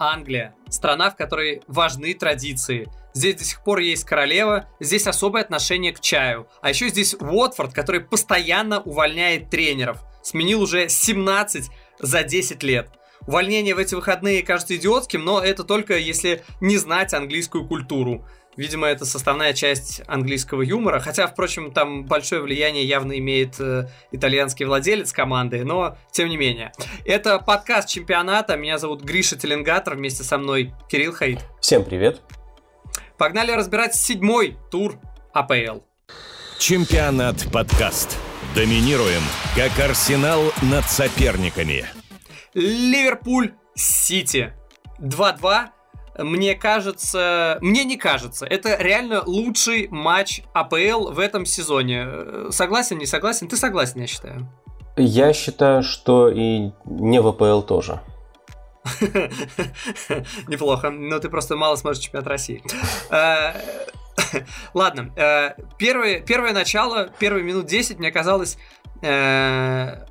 Англия. Страна, в которой важны традиции. Здесь до сих пор есть королева, здесь особое отношение к чаю. А еще здесь Уотфорд, который постоянно увольняет тренеров. Сменил уже 17 за 10 лет. Увольнение в эти выходные кажется идиотским, но это только если не знать английскую культуру. Видимо, это составная часть английского юмора. Хотя, впрочем, там большое влияние явно имеет э, итальянский владелец команды, но тем не менее. Это подкаст чемпионата. Меня зовут Гриша Теленгатор. Вместе со мной Кирилл Хаид. Всем привет. Погнали разбирать седьмой тур АПЛ. Чемпионат подкаст. Доминируем, как арсенал над соперниками. Ливерпуль Сити. 2-2 мне кажется, мне не кажется, это реально лучший матч АПЛ в этом сезоне. Согласен, не согласен? Ты согласен, я считаю. Я считаю, что и не в АПЛ тоже. Неплохо, но ты просто мало смотришь чемпионат России. Э, ладно, э, первое, первое начало, первые минут 10 мне казалось, э,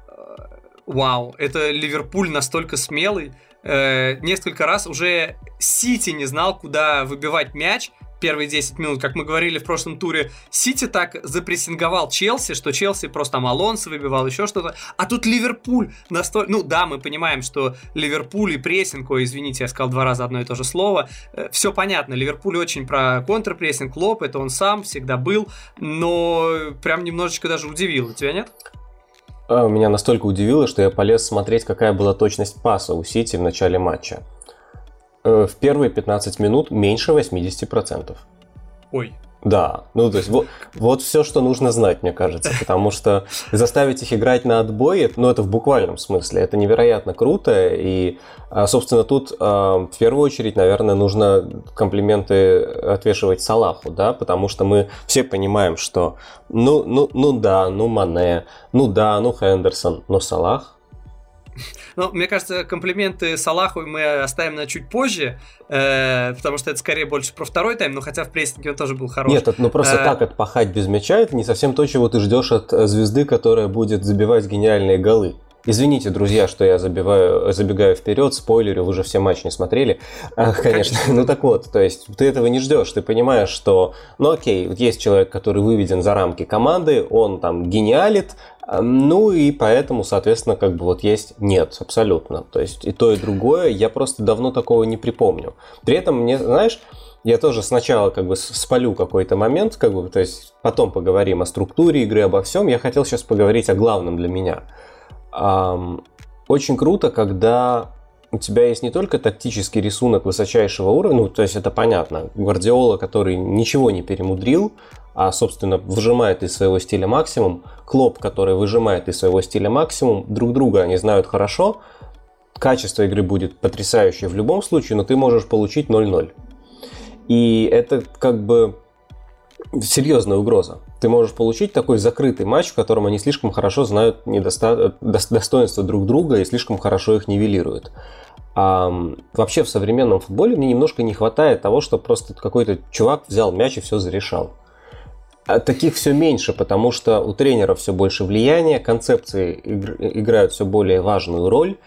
вау, это Ливерпуль настолько смелый, э, несколько раз уже Сити не знал, куда выбивать мяч, первые 10 минут, как мы говорили в прошлом туре, Сити так запрессинговал Челси, что Челси просто там Алонсо выбивал, еще что-то. А тут Ливерпуль настолько... Ну да, мы понимаем, что Ливерпуль и прессинг, ой, извините, я сказал два раза одно и то же слово. Э, Все понятно, Ливерпуль очень про контрпрессинг, лоб, это он сам всегда был, но прям немножечко даже удивил. Тебя нет? А, меня настолько удивило, что я полез смотреть, какая была точность паса у Сити в начале матча. Э, в первые 15 минут меньше 80%. Ой, да, ну то есть вот, вот все, что нужно знать, мне кажется, потому что заставить их играть на отбое, ну это в буквальном смысле, это невероятно круто, и, а, собственно, тут а, в первую очередь, наверное, нужно комплименты отвешивать Салаху, да, потому что мы все понимаем, что ну, ну, ну да, ну Мане, ну да, ну Хендерсон, но Салах, ну, мне кажется, комплименты Салаху мы оставим на чуть позже, э, потому что это скорее больше про второй тайм, но хотя в прессинге он тоже был хороший. Нет, ну просто э, так отпахать без мяча, это не совсем то, чего ты ждешь от э, звезды, которая будет забивать гениальные голы. Извините, друзья, что я забиваю, забегаю вперед, спойлерю, вы уже все матчи не смотрели, а, конечно. Ну так вот, то есть ты этого не ждешь, ты понимаешь, что, ну окей, вот есть человек, который выведен за рамки команды, он там гениалит, ну и поэтому, соответственно, как бы вот есть нет, абсолютно. То есть и то, и другое, я просто давно такого не припомню. При этом мне, знаешь, я тоже сначала как бы спалю какой-то момент, как бы, то есть потом поговорим о структуре игры, обо всем. Я хотел сейчас поговорить о главном для меня. Очень круто, когда у тебя есть не только тактический рисунок высочайшего уровня, ну, то есть это понятно, Гвардиола, который ничего не перемудрил, а, собственно, выжимает из своего стиля максимум, Клоп, который выжимает из своего стиля максимум, друг друга они знают хорошо, качество игры будет потрясающее в любом случае, но ты можешь получить 0-0. И это как бы серьезная угроза. Ты можешь получить такой закрытый матч, в котором они слишком хорошо знают недоста... достоинства друг друга и слишком хорошо их нивелируют. А, вообще в современном футболе мне немножко не хватает того, что просто какой-то чувак взял мяч и все зарешал. А таких все меньше, потому что у тренера все больше влияния, концепции играют все более важную роль,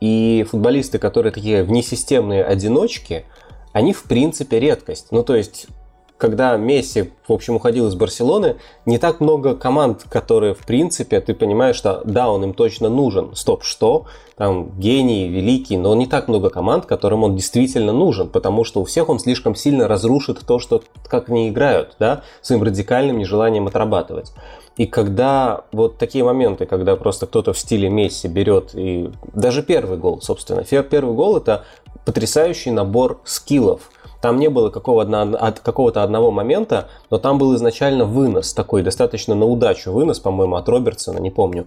и футболисты, которые такие внесистемные одиночки, они в принципе редкость. Ну то есть когда Месси, в общем, уходил из Барселоны, не так много команд, которые, в принципе, ты понимаешь, что да, он им точно нужен. Стоп, что? Там гений, великий, но не так много команд, которым он действительно нужен, потому что у всех он слишком сильно разрушит то, что, как они играют, да, своим радикальным нежеланием отрабатывать. И когда вот такие моменты, когда просто кто-то в стиле Месси берет и даже первый гол, собственно, первый гол это потрясающий набор скиллов, там не было какого-то какого одного момента, но там был изначально вынос, такой достаточно на удачу вынос, по-моему, от Робертсона, не помню.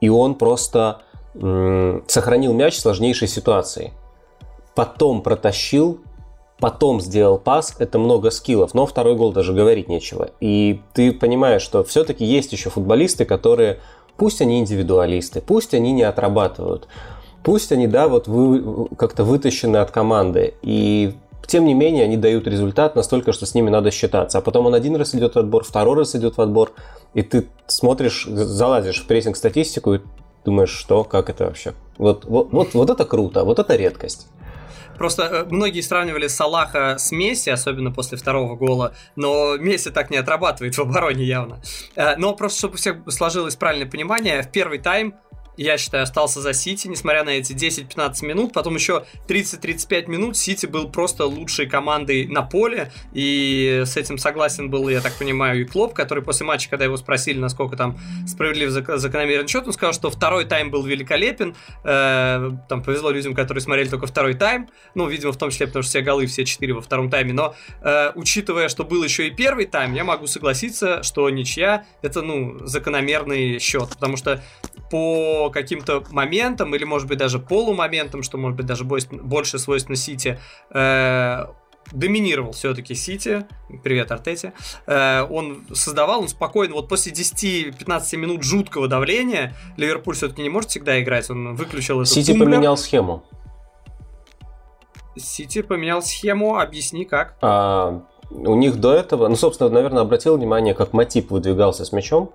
И он просто м- сохранил мяч в сложнейшей ситуации. Потом протащил, потом сделал пас, это много скиллов, но второй гол даже говорить нечего. И ты понимаешь, что все-таки есть еще футболисты, которые, пусть они индивидуалисты, пусть они не отрабатывают, пусть они, да, вот вы, как-то вытащены от команды, и тем не менее, они дают результат настолько, что с ними надо считаться. А потом он один раз идет в отбор, второй раз идет в отбор, и ты смотришь, залазишь в прессинг-статистику и думаешь, что, как это вообще. Вот, вот, вот, вот это круто, вот это редкость. просто э, многие сравнивали Салаха с Месси, особенно после второго гола, но Месси так не отрабатывает в обороне явно. Э, но просто, чтобы у всех сложилось правильное понимание, в первый тайм я считаю, остался за Сити, несмотря на эти 10-15 минут. Потом еще 30-35 минут Сити был просто лучшей командой на поле. И с этим согласен был, я так понимаю, и Клоп, который после матча, когда его спросили, насколько там справедлив закономерен счет, он сказал, что второй тайм был великолепен. Э, там повезло людям, которые смотрели только второй тайм. Ну, видимо, в том числе, потому что все голы, все четыре во втором тайме. Но э, учитывая, что был еще и первый тайм, я могу согласиться, что ничья это, ну, закономерный счет. Потому что по каким-то моментам, или, может быть, даже полумоментам, что, может быть, даже больше свойственно Сити, э, доминировал все-таки Сити. Привет, Артете. Э, он создавал, он спокойно, вот после 10-15 минут жуткого давления, Ливерпуль все-таки не может всегда играть, он выключил эту Сити тумблер. поменял схему. Сити поменял схему, объясни как. А, у них до этого, ну, собственно, наверное, обратил внимание, как Матип выдвигался с мячом.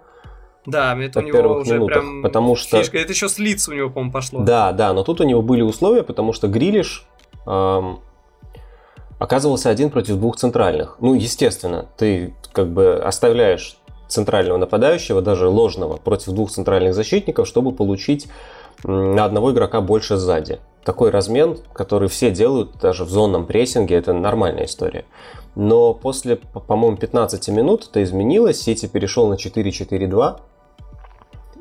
Да, это у него уже минутах, прям потому что... фишка. Это еще с лиц у него, по-моему, пошло. Да, да, но тут у него были условия, потому что Грилиш эм, оказывался один против двух центральных. Ну, естественно, ты как бы оставляешь центрального нападающего, даже ложного, против двух центральных защитников, чтобы получить на одного игрока больше сзади. Такой размен, который все делают даже в зонном прессинге, это нормальная история. Но после, по-моему, 15 минут это изменилось, Сити перешел на 4-4-2,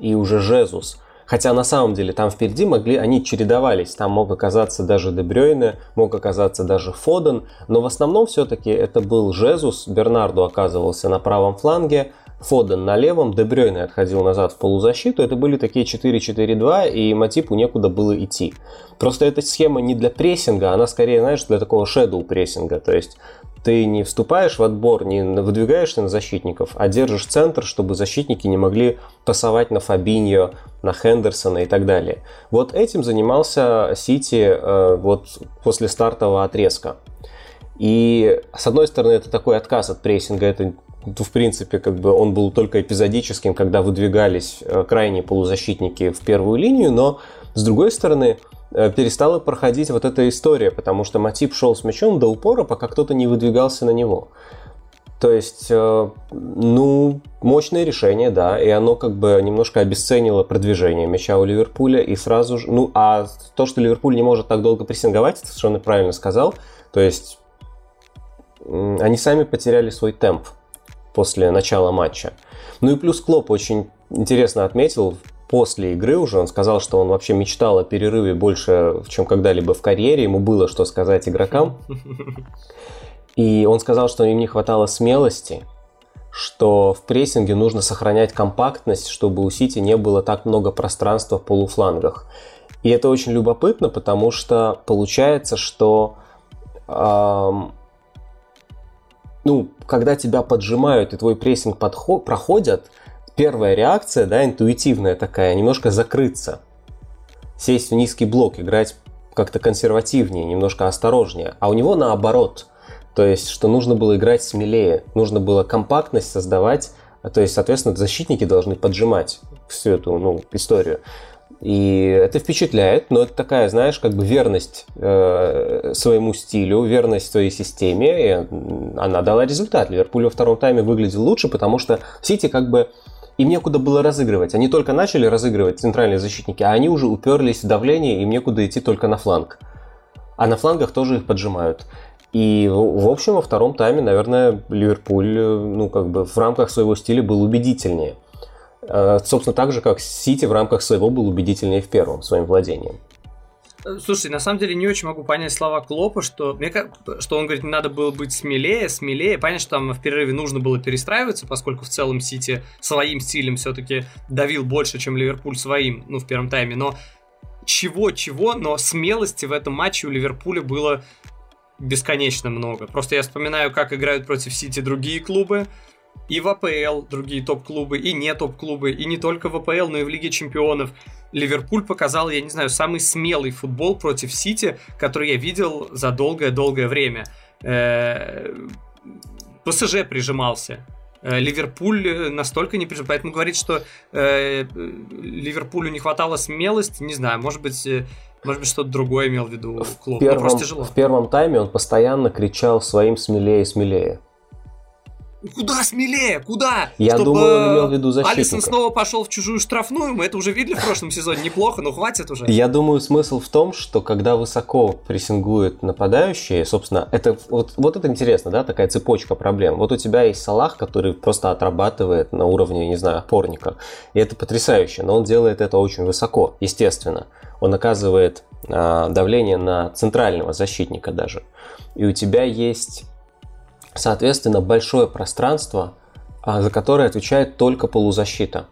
и уже Жезус. Хотя на самом деле там впереди могли, они чередовались. Там мог оказаться даже Дебрёйне, мог оказаться даже Фоден. Но в основном все-таки это был Жезус. Бернарду оказывался на правом фланге. Фоден на левом, Дебрёйне отходил назад в полузащиту. Это были такие 4-4-2, и Матипу некуда было идти. Просто эта схема не для прессинга, она скорее, знаешь, для такого шедоу прессинга. То есть ты не вступаешь в отбор, не выдвигаешься на защитников, а держишь центр, чтобы защитники не могли пасовать на Фабиньо, на Хендерсона и так далее. Вот этим занимался Сити э, вот после стартового отрезка. И с одной стороны это такой отказ от прессинга, это в принципе, как бы он был только эпизодическим, когда выдвигались э, крайние полузащитники в первую линию, но с другой стороны, перестала проходить вот эта история, потому что Матип шел с мячом до упора, пока кто-то не выдвигался на него. То есть, э, ну, мощное решение, да, и оно как бы немножко обесценило продвижение мяча у Ливерпуля, и сразу же, ну, а то, что Ливерпуль не может так долго прессинговать, ты совершенно правильно сказал, то есть, они сами потеряли свой темп после начала матча. Ну и плюс Клоп очень интересно отметил после игры уже он сказал, что он вообще мечтал о перерыве больше, чем когда-либо в карьере. Ему было что сказать игрокам. И он сказал, что им не хватало смелости, что в прессинге нужно сохранять компактность, чтобы у Сити не было так много пространства в полуфлангах. И это очень любопытно, потому что получается, что эм, ну, когда тебя поджимают и твой прессинг подход, проходят, первая реакция, да, интуитивная такая, немножко закрыться. Сесть в низкий блок, играть как-то консервативнее, немножко осторожнее. А у него наоборот. То есть, что нужно было играть смелее, нужно было компактность создавать, то есть, соответственно, защитники должны поджимать всю эту ну, историю. И это впечатляет, но это такая, знаешь, как бы верность э, своему стилю, верность своей системе, и она дала результат. Ливерпуль во втором тайме выглядел лучше, потому что Сити как бы им некуда было разыгрывать. Они только начали разыгрывать центральные защитники, а они уже уперлись в давление, им некуда идти только на фланг. А на флангах тоже их поджимают. И, в общем, во втором тайме, наверное, Ливерпуль, э, ну, как бы в рамках своего стиля был убедительнее. Э, собственно, так же, как Сити в рамках своего был убедительнее в первом своим владением. Слушай, на самом деле не очень могу понять слова Клопа, что, мне, что он говорит, надо было быть смелее, смелее. Понятно, что там в перерыве нужно было перестраиваться, поскольку в целом Сити своим стилем все-таки давил больше, чем Ливерпуль своим, ну, в первом тайме. Но чего-чего, но смелости в этом матче у Ливерпуля было бесконечно много. Просто я вспоминаю, как играют против Сити другие клубы, и в АПЛ другие топ-клубы, и не топ-клубы, и не только в АПЛ, но и в Лиге Чемпионов. Ливерпуль показал, я не знаю, самый смелый футбол против Сити, который я видел за долгое-долгое время. Э, ПСЖ прижимался. Э, Ливерпуль настолько не прижимал. Поэтому говорить, что э, Ливерпулю не хватало смелости, не знаю, может быть, Может быть, что-то другое имел в виду клуб. В первом, просто тяжело. в первом тайме он постоянно кричал своим смелее, смелее. Куда смелее? Куда? Я Чтобы думаю, он имел в виду защитника. Алисон снова пошел в чужую штрафную. Мы это уже видели в прошлом сезоне. Неплохо, но хватит уже. Я думаю, смысл в том, что когда высоко прессингуют нападающие, собственно, это вот, вот это интересно, да, такая цепочка проблем. Вот у тебя есть Салах, который просто отрабатывает на уровне, не знаю, опорника. И это потрясающе, но он делает это очень высоко, естественно. Он оказывает а, давление на центрального защитника даже. И у тебя есть соответственно, большое пространство, а, за которое отвечает только полузащита.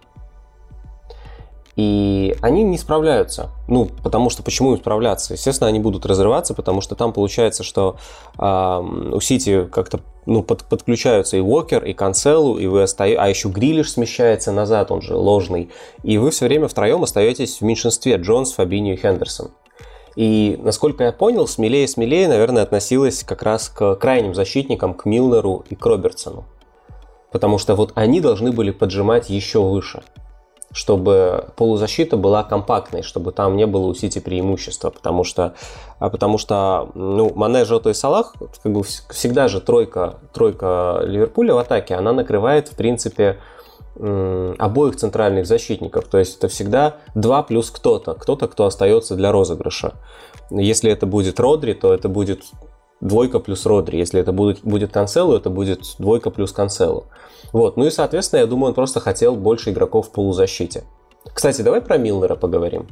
И они не справляются. Ну, потому что почему им справляться? Естественно, они будут разрываться, потому что там получается, что э, у Сити как-то ну, под, подключаются и Уокер, и Канцелу, и вы остаете, а еще Грилиш смещается назад, он же ложный. И вы все время втроем остаетесь в меньшинстве Джонс, Фабини и Хендерсон. И, насколько я понял, смелее-смелее, наверное, относилась как раз к крайним защитникам, к Милнеру и к Робертсону. Потому что вот они должны были поджимать еще выше, чтобы полузащита была компактной, чтобы там не было у Сити преимущества. Потому что, а потому что ну, Мане, Жота и Салах, как бы всегда же тройка, тройка Ливерпуля в атаке, она накрывает, в принципе, обоих центральных защитников. То есть это всегда два плюс кто-то, кто-то, кто остается для розыгрыша. Если это будет Родри, то это будет двойка плюс Родри. Если это будет, будет Канцелу, это будет двойка плюс Канцелу. Вот. Ну и, соответственно, я думаю, он просто хотел больше игроков в полузащите. Кстати, давай про Милнера поговорим.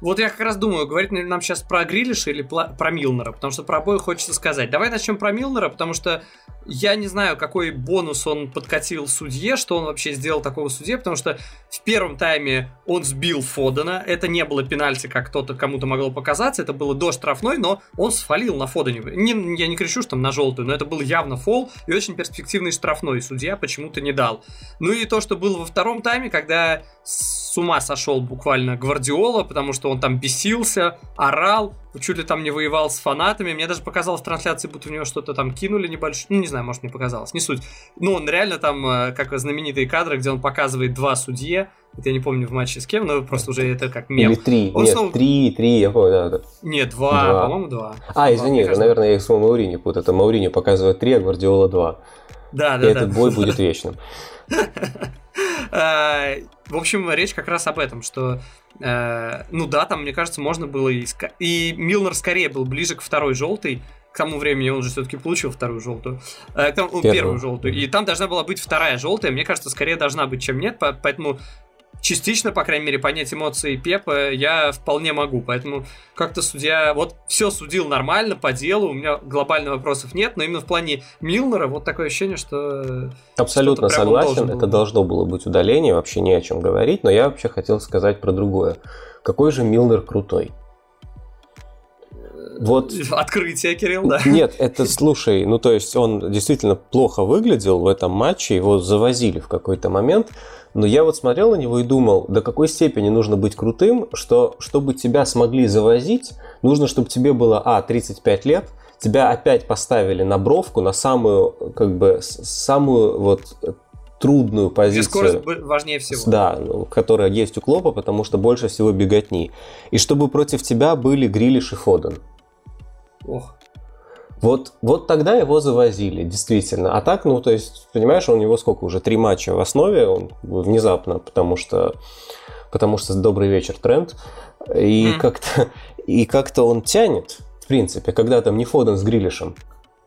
Вот я как раз думаю, говорить нам сейчас про Грилиша или про Милнера, потому что про обоих хочется сказать. Давай начнем про Милнера, потому что я не знаю, какой бонус он подкатил судье, что он вообще сделал такого судье, потому что в первом тайме он сбил Фодена. Это не было пенальти, как кто-то кому-то могло показаться. Это было до штрафной, но он сфалил на Фодене. Не, я не кричу, что там на желтую, но это был явно фол и очень перспективный штрафной. Судья почему-то не дал. Ну и то, что было во втором тайме, когда с ума сошел буквально Гвардиола, потому что он там бесился, орал, чуть ли там не воевал с фанатами. Мне даже показалось в трансляции, будто в него что-то там кинули небольшое. Ну, не знаю, может, мне показалось, не суть. Но он реально там, э, как знаменитые кадры, где он показывает два судье. Это я не помню в матче с кем, но просто уже это как мем. Или три. Он Нет, снова... три, три, я помню, да, да. Нет, два, два. по-моему, два. А, извини, два, наверное, я их с Маурини путаю. Это Маурини показывает три, а Гвардиола два. Да, да, И да. этот бой будет вечным. А, в общем, речь как раз об этом, что э, ну да, там, мне кажется, можно было и... И Милнер скорее был ближе к второй желтой, к тому времени он же все-таки получил вторую желтую, э, там, первую. первую желтую, и там должна была быть вторая желтая, мне кажется, скорее должна быть, чем нет, поэтому частично, по крайней мере, понять эмоции Пепа я вполне могу. Поэтому как-то судья вот все судил нормально, по делу, у меня глобальных вопросов нет, но именно в плане Милнера вот такое ощущение, что... Абсолютно согласен, это должно было быть удаление, вообще не о чем говорить, но я вообще хотел сказать про другое. Какой же Милнер крутой? Вот. Открытие, Кирилл, да? Нет, это, слушай, ну то есть он действительно плохо выглядел в этом матче, его завозили в какой-то момент, но я вот смотрел на него и думал, до какой степени нужно быть крутым, что чтобы тебя смогли завозить, нужно, чтобы тебе было, а, 35 лет, тебя опять поставили на бровку, на самую, как бы, самую вот трудную позицию. Где скорость важнее всего. Да, ну, которая есть у Клопа, потому что больше всего беготни. И чтобы против тебя были Грилиш и Фоден. Ох. Вот, вот тогда его завозили, действительно. А так, ну, то есть, понимаешь, у него сколько уже? Три матча в основе, он внезапно, потому что, потому что добрый вечер тренд. И mm. как-то и как-то он тянет, в принципе, когда там не Фоден с Грилишем.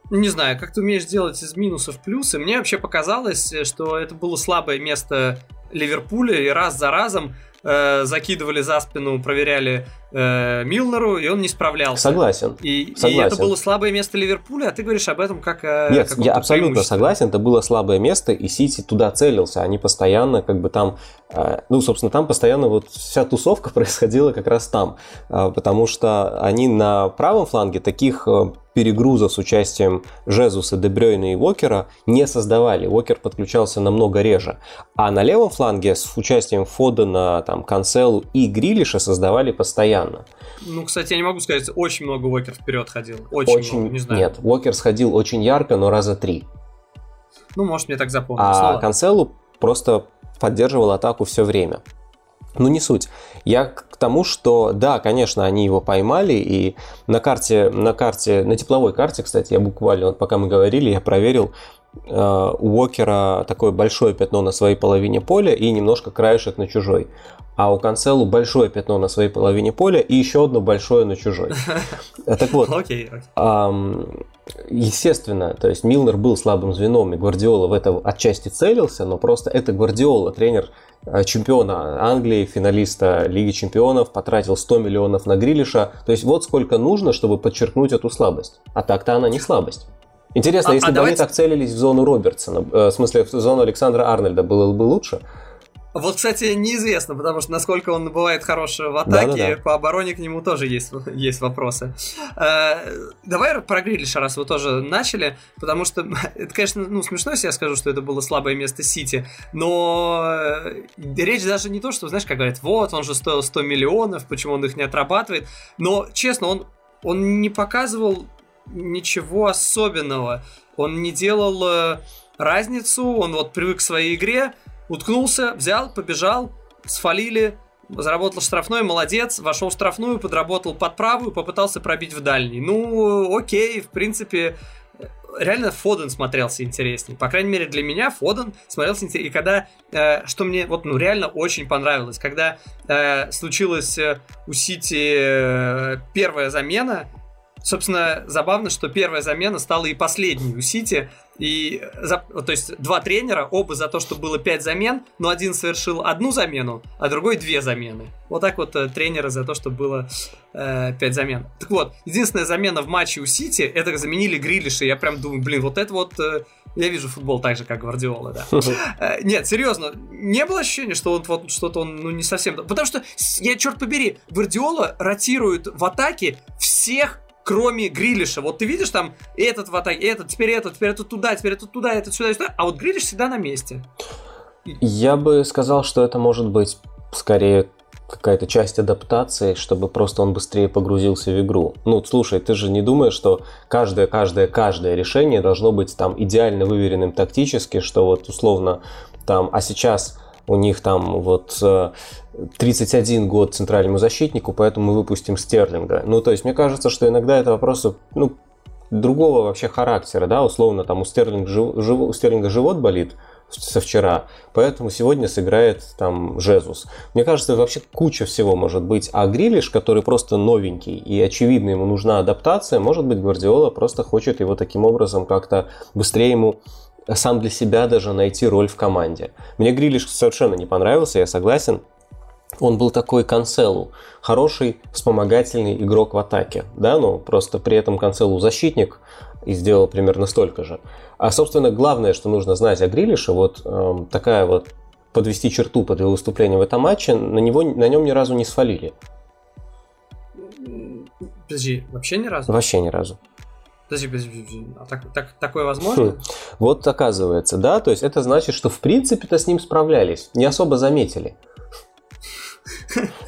Не знаю, как ты умеешь делать из минусов плюсы. Мне вообще показалось, что это было слабое место Ливерпуля, и раз за разом э, закидывали за спину, проверяли э, Милнеру, и он не справлялся. Согласен. И, согласен. и это было слабое место Ливерпуля, а ты говоришь об этом как о Нет, я абсолютно согласен, это было слабое место, и Сити туда целился. Они постоянно как бы там, э, ну, собственно, там постоянно вот вся тусовка происходила как раз там, э, потому что они на правом фланге таких перегрузов с участием Жезуса, Дебрёйна и Уокера не создавали. Уокер подключался намного реже. А на левом фланге с участием Фодена, там, Канцелу и Грилиша создавали постоянно. Ну, кстати, я не могу сказать, очень много Уокер вперед ходил. Очень, очень много, не знаю. Нет, Уокер сходил очень ярко, но раза три. Ну, может, мне так запомнилось. А Канцелу просто поддерживал атаку все время. Ну, не суть. Я к тому, что, да, конечно, они его поймали, и на карте, на карте, на тепловой карте, кстати, я буквально, вот пока мы говорили, я проверил, у Уокера такое большое пятно на своей половине поля и немножко краешек на чужой. А у Канцелу большое пятно на своей половине поля и еще одно большое на чужой. Так вот, естественно, то есть Милнер был слабым звеном, и Гвардиола в это отчасти целился, но просто это Гвардиола, тренер Э, чемпиона Англии, финалиста Лиги чемпионов, потратил 100 миллионов на Грилиша. То есть вот сколько нужно, чтобы подчеркнуть эту слабость. А так-то она не слабость. Интересно, а, если а бы давайте... они так целились в зону Робертсона, э, в смысле в зону Александра Арнольда, было бы лучше? Вот, кстати, неизвестно, потому что насколько он бывает хорош в атаке, да, да, да. по обороне к нему тоже есть, есть вопросы. Э, давай про Грилиша, раз вы тоже начали, потому что это, конечно, ну, смешно, если я скажу, что это было слабое место Сити, но э, речь даже не то, что, знаешь, как говорят, вот, он же стоил 100 миллионов, почему он их не отрабатывает, но, честно, он, он не показывал ничего особенного, он не делал э, разницу, он вот привык к своей игре, Уткнулся, взял, побежал, сфалили, заработал штрафной, молодец, вошел в штрафную, подработал под правую, попытался пробить в дальний. Ну, окей, в принципе, реально Фоден смотрелся интереснее. По крайней мере, для меня Фоден смотрелся интереснее. И когда, э, что мне вот, ну, реально очень понравилось, когда э, случилась э, у Сити э, первая замена, собственно, забавно, что первая замена стала и последней у Сити, и, то есть, два тренера, оба за то, что было пять замен, но один совершил одну замену, а другой две замены. Вот так вот э, тренеры за то, что было э, пять замен. Так вот, единственная замена в матче у Сити, это заменили Грилиша. Я прям думаю, блин, вот это вот... Э, я вижу футбол так же, как Гвардиола, да. Э, нет, серьезно, не было ощущения, что он вот что-то он ну, не совсем... Потому что, я черт побери, Гвардиола ротирует в атаке всех кроме Грилиша. Вот ты видишь там этот в атаке, этот, теперь этот, теперь этот туда, теперь этот туда, этот сюда, сюда, а вот Грилиш всегда на месте. Я бы сказал, что это может быть скорее какая-то часть адаптации, чтобы просто он быстрее погрузился в игру. Ну, слушай, ты же не думаешь, что каждое, каждое, каждое решение должно быть там идеально выверенным тактически, что вот условно там, а сейчас у них там вот 31 э, год центральному защитнику, поэтому мы выпустим Стерлинга. Ну, то есть, мне кажется, что иногда это вопросы, ну, другого вообще характера, да, условно, там у Стерлинга, жив, у Стерлинга живот болит со вчера, поэтому сегодня сыграет там Жезус. Мне кажется, вообще куча всего может быть. А Грилиш, который просто новенький и очевидно ему нужна адаптация, может быть, Гвардиола просто хочет его таким образом как-то быстрее ему сам для себя даже найти роль в команде. Мне Грилиш совершенно не понравился, я согласен. Он был такой Канцелу, хороший вспомогательный игрок в атаке, да, но просто при этом Канцелу защитник и сделал примерно столько же. А, собственно, главное, что нужно знать о Грилише, вот э, такая вот подвести черту под его выступлением в этом матче, на, него, на нем ни разу не свалили. Подожди, вообще ни разу? Вообще ни разу. Подожди, подожди, а так, так, такое возможно? Хм. Вот оказывается, да, то есть это значит, что в принципе-то с ним справлялись, не особо заметили.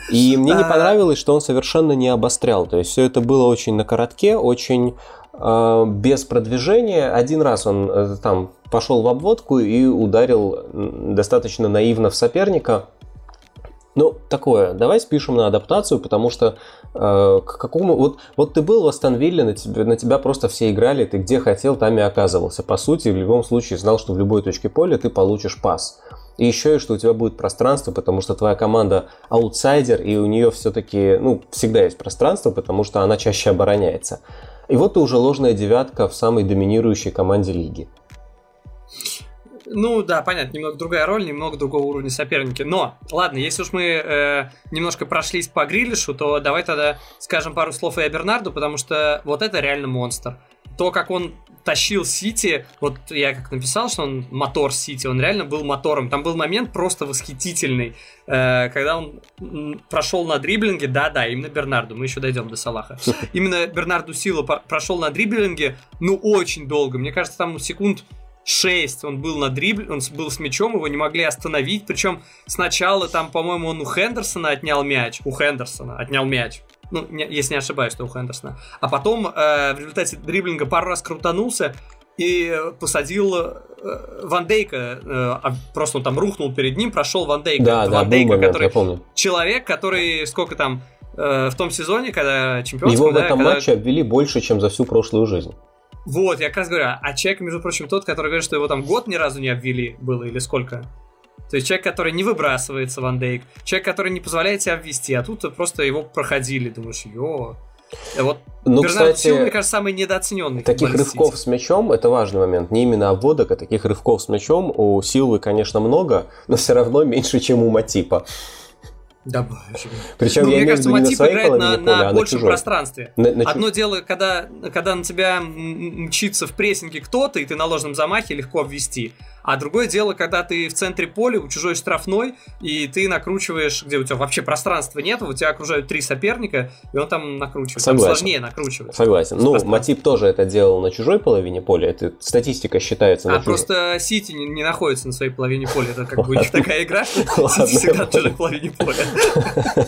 И мне не а. понравилось, что он совершенно не обострял. То есть все это было очень на коротке, очень э, без продвижения. Один раз он э, там пошел в обводку и ударил достаточно наивно в соперника. Ну, такое. Давай спишем на адаптацию, потому что э, к какому... Вот, вот ты был в Астонвилле, на тебя, на тебя просто все играли, ты где хотел, там и оказывался. По сути, в любом случае знал, что в любой точке поля ты получишь пас. И еще и что у тебя будет пространство, потому что твоя команда аутсайдер, и у нее все-таки, ну, всегда есть пространство, потому что она чаще обороняется. И вот ты уже ложная девятка в самой доминирующей команде лиги. Ну да, понятно, немного другая роль, немного другого уровня соперники. Но, ладно, если уж мы э, немножко прошлись по Грилишу, то давай тогда скажем пару слов и о Бернарду, потому что вот это реально монстр. То, как он тащил Сити, вот я как написал, что он мотор Сити, он реально был мотором. Там был момент просто восхитительный, э, когда он прошел на дриблинге, да-да, именно Бернарду, мы еще дойдем до Салаха. Именно Бернарду Сила прошел на дриблинге, ну, очень долго. Мне кажется, там секунд 6 он был на дрибле, он был с мячом, его не могли остановить. Причем сначала там, по-моему, он у Хендерсона отнял мяч. У Хендерсона отнял мяч. Ну, не, если не ошибаюсь, что у Хендерсона. А потом э, в результате дриблинга пару раз крутанулся, и посадил э, Ван Дейка, э, а просто он там рухнул перед ним, прошел Ван Дейка. Да, да, Ван Дейка, момент, который я помню. человек, который сколько там в том сезоне, когда чемпион. Его в да, этом когда... матче обвели больше, чем за всю прошлую жизнь. Вот, я как раз говорю, а человек, между прочим, тот, который говорит, что его там год ни разу не обвели было или сколько. То есть человек, который не выбрасывается Ван Дейк, человек, который не позволяет себя ввести, а тут просто его проходили, думаешь, ё. Вот ну, Бернард кстати, Силва, мне кажется, самый недооцененный. Таких рывков с мячом, это важный момент, не именно обводок, а таких рывков с мячом у Силвы, конечно, много, но все равно меньше, чем у Матипа. Да, Причем ну, я мне кажется, на играет на, на а большем на пространстве. На, на Одно дело, когда, когда на тебя мчится в прессинге кто-то, и ты на ложном замахе легко обвести. А другое дело, когда ты в центре поля, у чужой штрафной, и ты накручиваешь, где у тебя вообще пространства нет, у тебя окружают три соперника, и он там накручивает. Согласен. Там сложнее накручивать. Согласен. Ну, Матип тоже это делал на чужой половине поля, это статистика считается на А чужой. просто Сити не, не находится на своей половине поля, это как бы у них такая игра, что Сити всегда на чужой половине поля.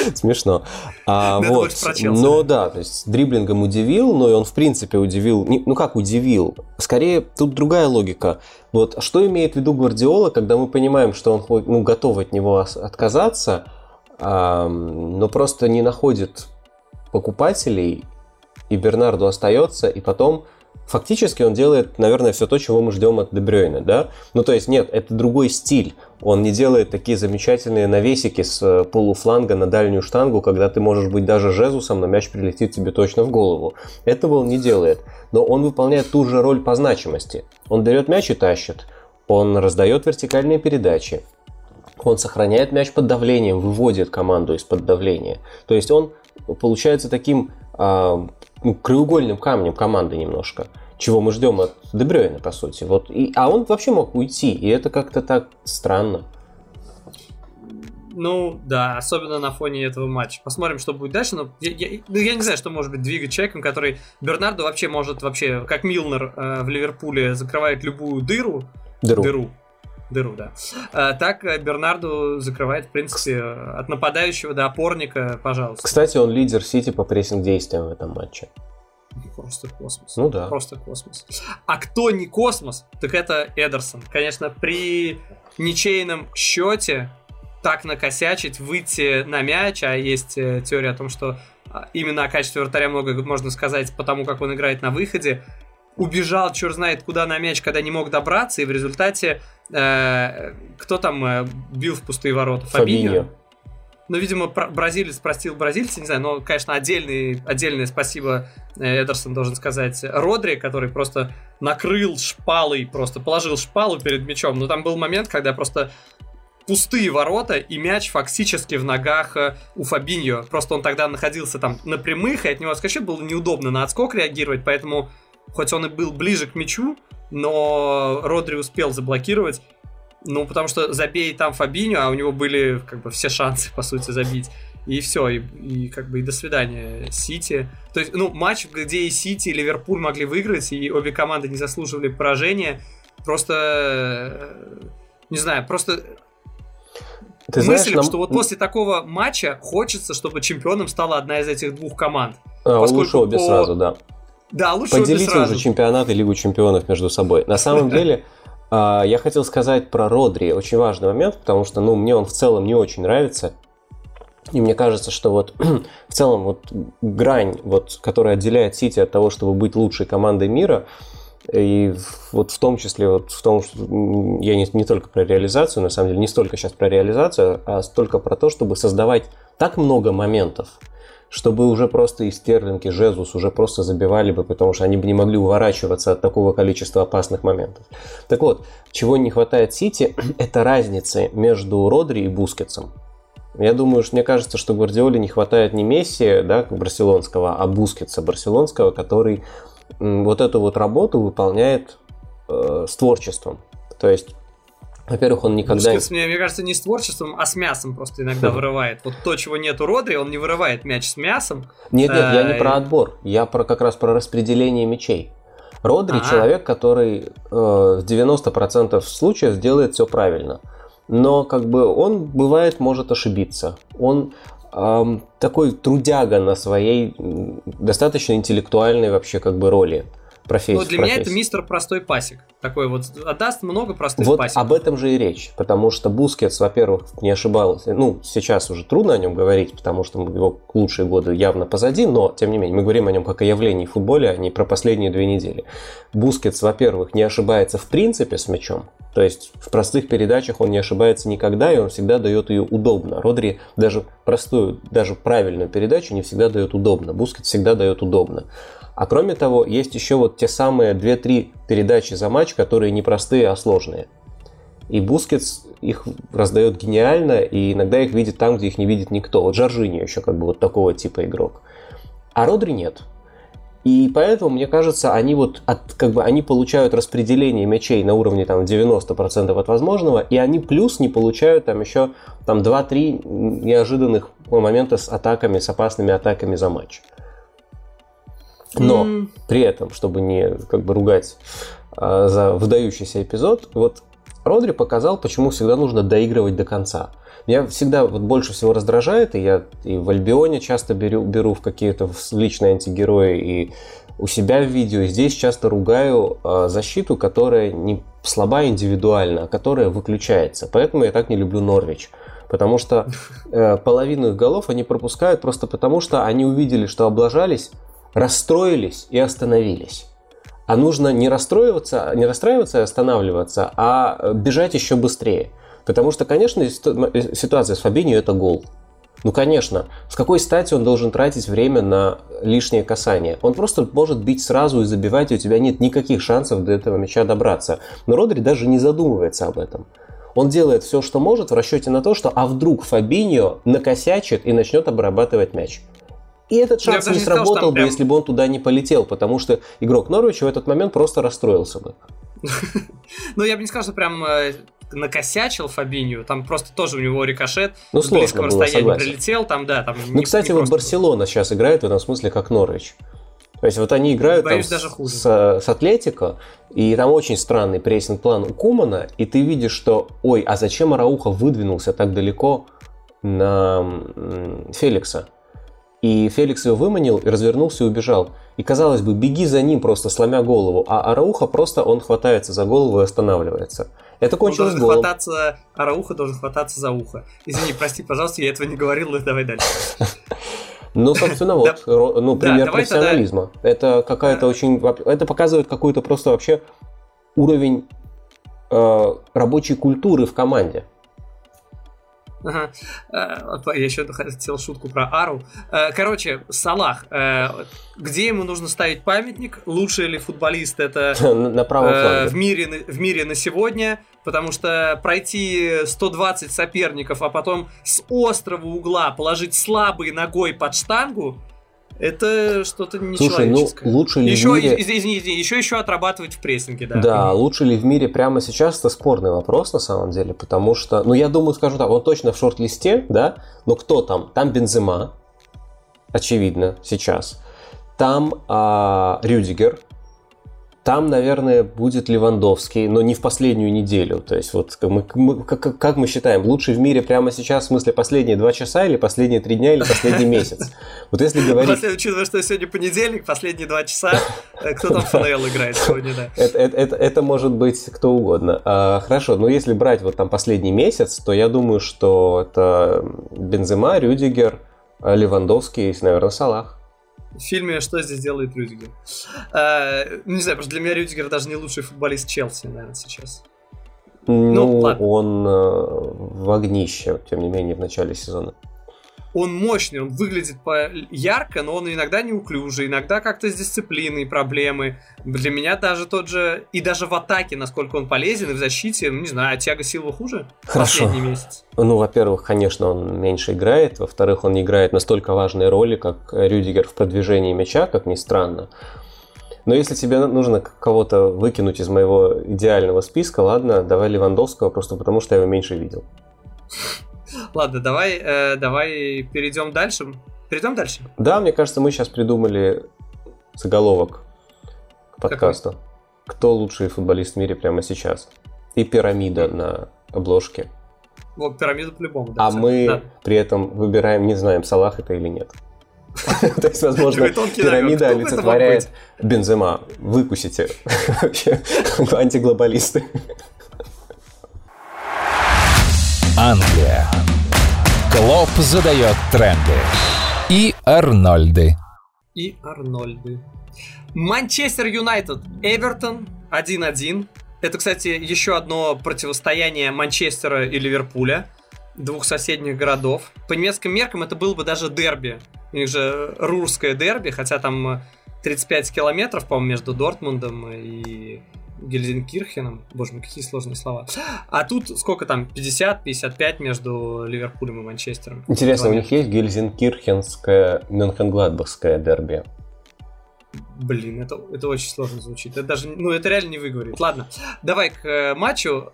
Смешно. А, вот. Ну да, то есть дриблингом удивил, но и он в принципе удивил. Ну как удивил? Скорее, тут другая логика. Вот что имеет в виду Гвардиола, когда мы понимаем, что он ну, готов от него отказаться, а, но просто не находит покупателей, и Бернарду остается, и потом фактически он делает, наверное, все то, чего мы ждем от Дебрёйна, да? Ну, то есть, нет, это другой стиль. Он не делает такие замечательные навесики с э, полуфланга на дальнюю штангу, когда ты можешь быть даже Жезусом, но мяч прилетит тебе точно в голову. Этого он не делает. Но он выполняет ту же роль по значимости. Он берет мяч и тащит. Он раздает вертикальные передачи. Он сохраняет мяч под давлением, выводит команду из-под давления. То есть он получается таким э, краеугольным камнем команды немножко чего мы ждем от Дебрёйна, по сути. Вот, и, а он вообще мог уйти, и это как-то так странно. Ну, да, особенно на фоне этого матча. Посмотрим, что будет дальше. Но я, я, ну, я не знаю, что может быть двигать человеком, который Бернарду вообще может вообще, как Милнер э, в Ливерпуле, закрывает любую дыру. Дыру. Дыру. Дыру, да. А, так э, Бернарду закрывает, в принципе, от нападающего до опорника, пожалуйста. Кстати, он лидер Сити по прессинг действиям в этом матче. Просто космос. Ну да. Просто космос. А кто не космос, так это Эдерсон. Конечно, при ничейном счете так накосячить, выйти на мяч, а есть э, теория о том, что а, именно о качестве вратаря много можно сказать потому, как он играет на выходе, убежал, черт знает куда на мяч, когда не мог добраться, и в результате э, кто там э, бил в пустые ворота? Фабиньо. Фабиньо. Ну, видимо, бразилец простил бразильца, не знаю, но, конечно, отдельный, отдельное спасибо э, Эдерсон должен сказать Родри, который просто накрыл шпалой, просто положил шпалу перед мячом. Но там был момент, когда просто пустые ворота и мяч фактически в ногах у Фабиньо. Просто он тогда находился там на прямых, и от него отскочить было неудобно на отскок реагировать, поэтому хоть он и был ближе к мячу, но Родри успел заблокировать. Ну, потому что забей там Фабиню, а у него были как бы все шансы, по сути, забить. И все, и, и как бы и до свидания Сити. То есть, ну, матч, где и Сити, и Ливерпуль могли выиграть, и обе команды не заслуживали поражения. Просто, не знаю, просто ты знаешь, мысль, нам... что вот после такого матча хочется, чтобы чемпионом стала одна из этих двух команд. А, лучше обе по... сразу, да. Да, лучше Поделите сразу. уже чемпионат и Лигу чемпионов между собой. На самом деле, а, я хотел сказать про Родри. Очень важный момент, потому что, ну, мне он в целом не очень нравится. И мне кажется, что вот в целом вот грань, вот, которая отделяет Сити от того, чтобы быть лучшей командой мира, и вот в том числе вот в том, что я не, не только про реализацию, на самом деле, не столько сейчас про реализацию, а столько про то, чтобы создавать так много моментов, чтобы уже просто и Стерлинг, и Жезус уже просто забивали бы, потому что они бы не могли уворачиваться от такого количества опасных моментов. Так вот, чего не хватает Сити, это разницы между Родри и Бускетсом. Я думаю, что мне кажется, что Гвардиоле не хватает не Месси, да, барселонского, а Бускетса барселонского, который вот эту вот работу выполняет э, с творчеством. То есть во-первых, он никогда... Бускетс, мне, мне кажется, не с творчеством, а с мясом просто иногда вырывает. Вот то, чего нет у Родри, он не вырывает мяч с мясом. Нет, нет, я не про отбор. Я про как раз про распределение мячей. Родри А-а-а. человек, который э, в 90% случаев сделает все правильно. Но как бы он бывает может ошибиться. Он эм, такой трудяга на своей достаточно интеллектуальной вообще как бы роли. Профессия. Ну, для профессия. меня это мистер простой пасик. Такой вот отдаст много простых вот пасик. об этом же и речь, потому что Бускетс, во-первых, не ошибался. Ну, сейчас уже трудно о нем говорить, потому что его лучшие годы явно позади, но, тем не менее, мы говорим о нем как о явлении в футболе, а не про последние две недели. Бускетс, во-первых, не ошибается в принципе с мячом, то есть в простых передачах он не ошибается никогда, и он всегда дает ее удобно. Родри даже простую, даже правильную передачу не всегда дает удобно. Бускет всегда дает удобно. А кроме того, есть еще вот те самые 2-3 передачи за матч, которые не простые, а сложные. И Бускетс их раздает гениально, и иногда их видит там, где их не видит никто. Вот Жоржиньо еще как бы вот такого типа игрок. А Родри нет. И поэтому, мне кажется, они вот от, как бы они получают распределение мячей на уровне там 90% от возможного, и они плюс не получают там еще там 2-3 неожиданных момента с атаками, с опасными атаками за матч. Но mm. при этом, чтобы не как бы ругать а, за выдающийся эпизод, вот Родри показал, почему всегда нужно доигрывать до конца. Меня всегда вот больше всего раздражает, и я и в Альбионе часто беру, беру в какие-то личные антигерои, и у себя в видео, и здесь часто ругаю э, защиту, которая не слаба индивидуально, а которая выключается. Поэтому я так не люблю Норвич. Потому что э, половину их голов они пропускают просто потому, что они увидели, что облажались, расстроились и остановились. А нужно не расстраиваться, не расстраиваться и останавливаться, а бежать еще быстрее. Потому что, конечно, ситуация с Фабинью это гол. Ну, конечно, с какой стати он должен тратить время на лишнее касание? Он просто может бить сразу и забивать, и у тебя нет никаких шансов до этого мяча добраться. Но Родри даже не задумывается об этом. Он делает все, что может в расчете на то, что а вдруг Фабиньо накосячит и начнет обрабатывать мяч. И этот шанс не сработал сказал, бы, прям... если бы он туда не полетел, потому что игрок Норвича в этот момент просто расстроился бы. Ну, я бы не сказал, что прям э, накосячил Фабинью, там просто тоже у него рикошет ну, с близкого было, расстояния согласен. прилетел, там, да, там Ну, не, кстати, не вот Барселона сейчас играет в этом смысле как Норвич. То есть вот они играют Боюсь, там с, с, с Атлетико, и там очень странный прессинг-план у Кумана, и ты видишь, что, ой, а зачем Арауха выдвинулся так далеко на Феликса? И Феликс его выманил, и развернулся и убежал. И казалось бы, беги за ним, просто сломя голову, а Арауха просто он хватается за голову и останавливается. Это кончилось он должен хвататься, Арауха должен хвататься за ухо. Извини, прости, пожалуйста, я этого не говорил, но давай дальше. Ну, собственно, вот, ну, пример профессионализма. Это какая-то очень... Это показывает какой-то просто вообще уровень э, рабочей культуры в команде. Ага. Э, я еще хотел шутку про Ару. Э, короче, Салах. Э, где ему нужно ставить памятник? Лучший ли футболист это на в, мире, в мире на сегодня? Потому что пройти 120 соперников, а потом с острого угла положить слабой ногой под штангу, это что-то нечеловеческое. Слушай, ну лучше ли еще, в мире... Извини, извини, еще, еще отрабатывать в прессинге, да. Да, лучше ли в мире прямо сейчас, это спорный вопрос на самом деле, потому что, ну я думаю, скажу так, он точно в шорт-листе, да, но кто там? Там Бензема, очевидно, сейчас. Там а, Рюдигер, там, наверное, будет Левандовский, но не в последнюю неделю. То есть, вот мы, мы, как, как мы считаем, лучший в мире прямо сейчас, в смысле, последние два часа или последние три дня или последний месяц? Вот если говорить... После, учитывая, что сегодня понедельник, последние два часа, э, кто там в ФНЛ играет сегодня, да? Это, это, это, это может быть кто угодно. А, хорошо, но если брать вот там последний месяц, то я думаю, что это Бензема, Рюдигер, Левандовский и, наверное, Салах в фильме «Что здесь делает Рюдигер». А, не знаю, просто для меня Рюдигер даже не лучший футболист Челси, наверное, сейчас. Ну, ну он э, в огнище, тем не менее, в начале сезона он мощный, он выглядит ярко, но он иногда неуклюжий, иногда как-то с дисциплиной проблемы. Для меня даже тот же, и даже в атаке, насколько он полезен, и в защите, ну не знаю, а Тиаго Силва хуже Хорошо. последний месяц? Ну, во-первых, конечно, он меньше играет, во-вторых, он не играет настолько важной роли, как Рюдигер в продвижении мяча, как ни странно. Но если тебе нужно кого-то выкинуть из моего идеального списка, ладно, давай Левандовского, просто потому что я его меньше видел. Ладно, давай, э, давай перейдем дальше. Перейдем дальше? Да, мне кажется, мы сейчас придумали заголовок к подкасту. Какой? Кто лучший футболист в мире прямо сейчас? И пирамида на обложке. Вот, пирамида по-любому. Да, а мы да. при этом выбираем, не знаем, Салах это или нет. То есть, возможно, пирамида олицетворяет Бензема. Выкусите. Вообще, антиглобалисты. Англия. Клоп задает тренды. И Арнольды. И Арнольды. Манчестер Юнайтед. Эвертон 1-1. Это, кстати, еще одно противостояние Манчестера и Ливерпуля двух соседних городов. По немецким меркам это было бы даже дерби. У них же рурское дерби, хотя там 35 километров, по-моему, между Дортмундом и Гельзенкирхеном. Боже мой, какие сложные слова. А тут сколько там? 50-55 между Ливерпулем и Манчестером. Интересно, у них есть Гельзенкирхенское, Мюнхен-Гладбахское дерби? Блин, это, это очень сложно звучит. Это даже, ну, это реально не выговорить. Ладно, давай к э, матчу.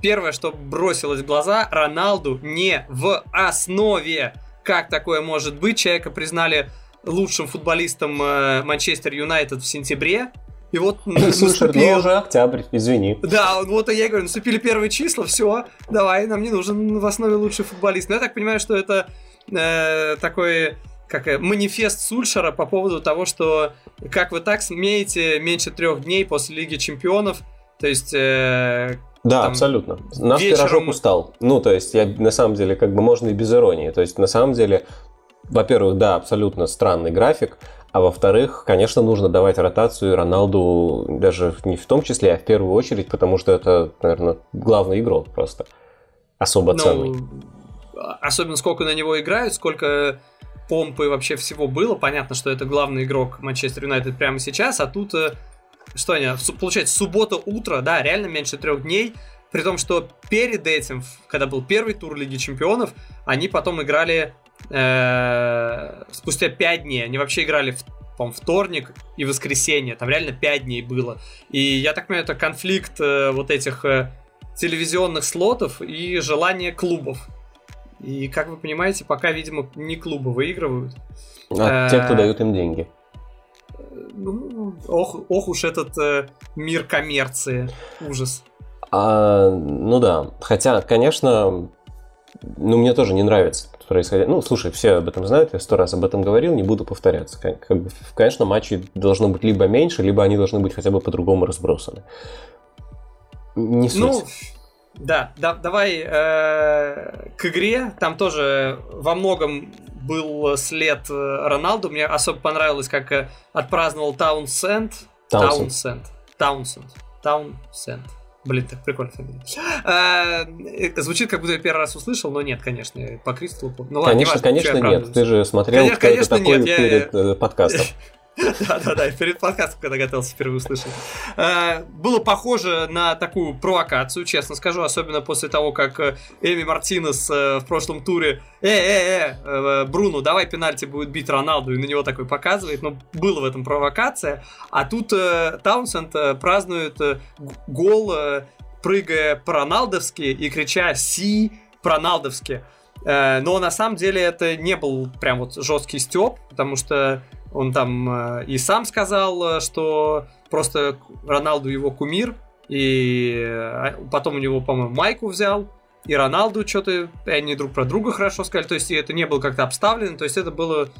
Первое, что бросилось в глаза, Роналду не в основе. Как такое может быть? Человека признали лучшим футболистом э, Манчестер Юнайтед в сентябре. И вот Слушай, ну уже октябрь, извини. Да, вот я говорю, наступили первые числа, все, давай, нам не нужен в основе лучший футболист. Но я так понимаю, что это э, такой как э, манифест Сульшера по поводу того, что как вы так смеете меньше трех дней после Лиги Чемпионов, то есть э, да, там, абсолютно. Наш вечером... пирожок устал. Ну, то есть, я на самом деле, как бы можно и без иронии. То есть, на самом деле, во-первых, да, абсолютно странный график, а во-вторых, конечно, нужно давать ротацию Роналду даже не в том числе, а в первую очередь, потому что это, наверное, главный игрок просто. Особо ну, ценный. Особенно сколько на него играют, сколько помпы вообще всего было. Понятно, что это главный игрок Манчестер Юнайтед прямо сейчас, а тут, э, что они, получается, суббота утро, да, реально меньше трех дней, при том, что перед этим, когда был первый тур Лиги Чемпионов, они потом играли э, спустя 5 дней. Они вообще играли в по вторник и воскресенье. Там реально 5 дней было. И я так понимаю, это конфликт э, вот этих э, телевизионных слотов и желание клубов. И, как вы понимаете, пока, видимо, не клубы выигрывают. А те, кто дают им деньги. Ну, ох, ох уж этот э, мир коммерции. Ужас. А, ну да. Хотя, конечно, ну, мне тоже не нравится происходящее. Ну, слушай, все об этом знают, я сто раз об этом говорил, не буду повторяться. Как, бы, конечно, матчей должно быть либо меньше, либо они должны быть хотя бы по-другому разбросаны. Не суть. Ну, да, да давай э, к игре. Там тоже во многом был след э, Роналду. Мне особо понравилось, как э, отпраздновал Таунсенд. Таунсенд. Таунсенд. Таунсенд. Блин, так прикольно фамилия. А, звучит, как будто я первый раз услышал, но нет, конечно, по Кристаллу. Ну, ладно, конечно, важно, конечно нет. Ты же смотрел, конечно, конечно, такой нет, перед я... подкастом. Да-да-да, перед подкастом, когда готовился, впервые услышал. А, было похоже на такую провокацию, честно скажу, особенно после того, как э, Эми Мартинес э, в прошлом туре «Э-э-э, э, Бруно, давай пенальти будет бить Роналду», и на него такой показывает, но было в этом провокация. А тут Таунсенд празднует гол, прыгая по-роналдовски и крича «Си!» по-роналдовски. Но на самом деле это не был прям вот жесткий степ, потому что он там э, и сам сказал, э, что просто Роналду его кумир, и э, потом у него, по-моему, майку взял, и Роналду что-то, они друг про друга хорошо сказали, то есть это не было как-то обставлено, то есть это было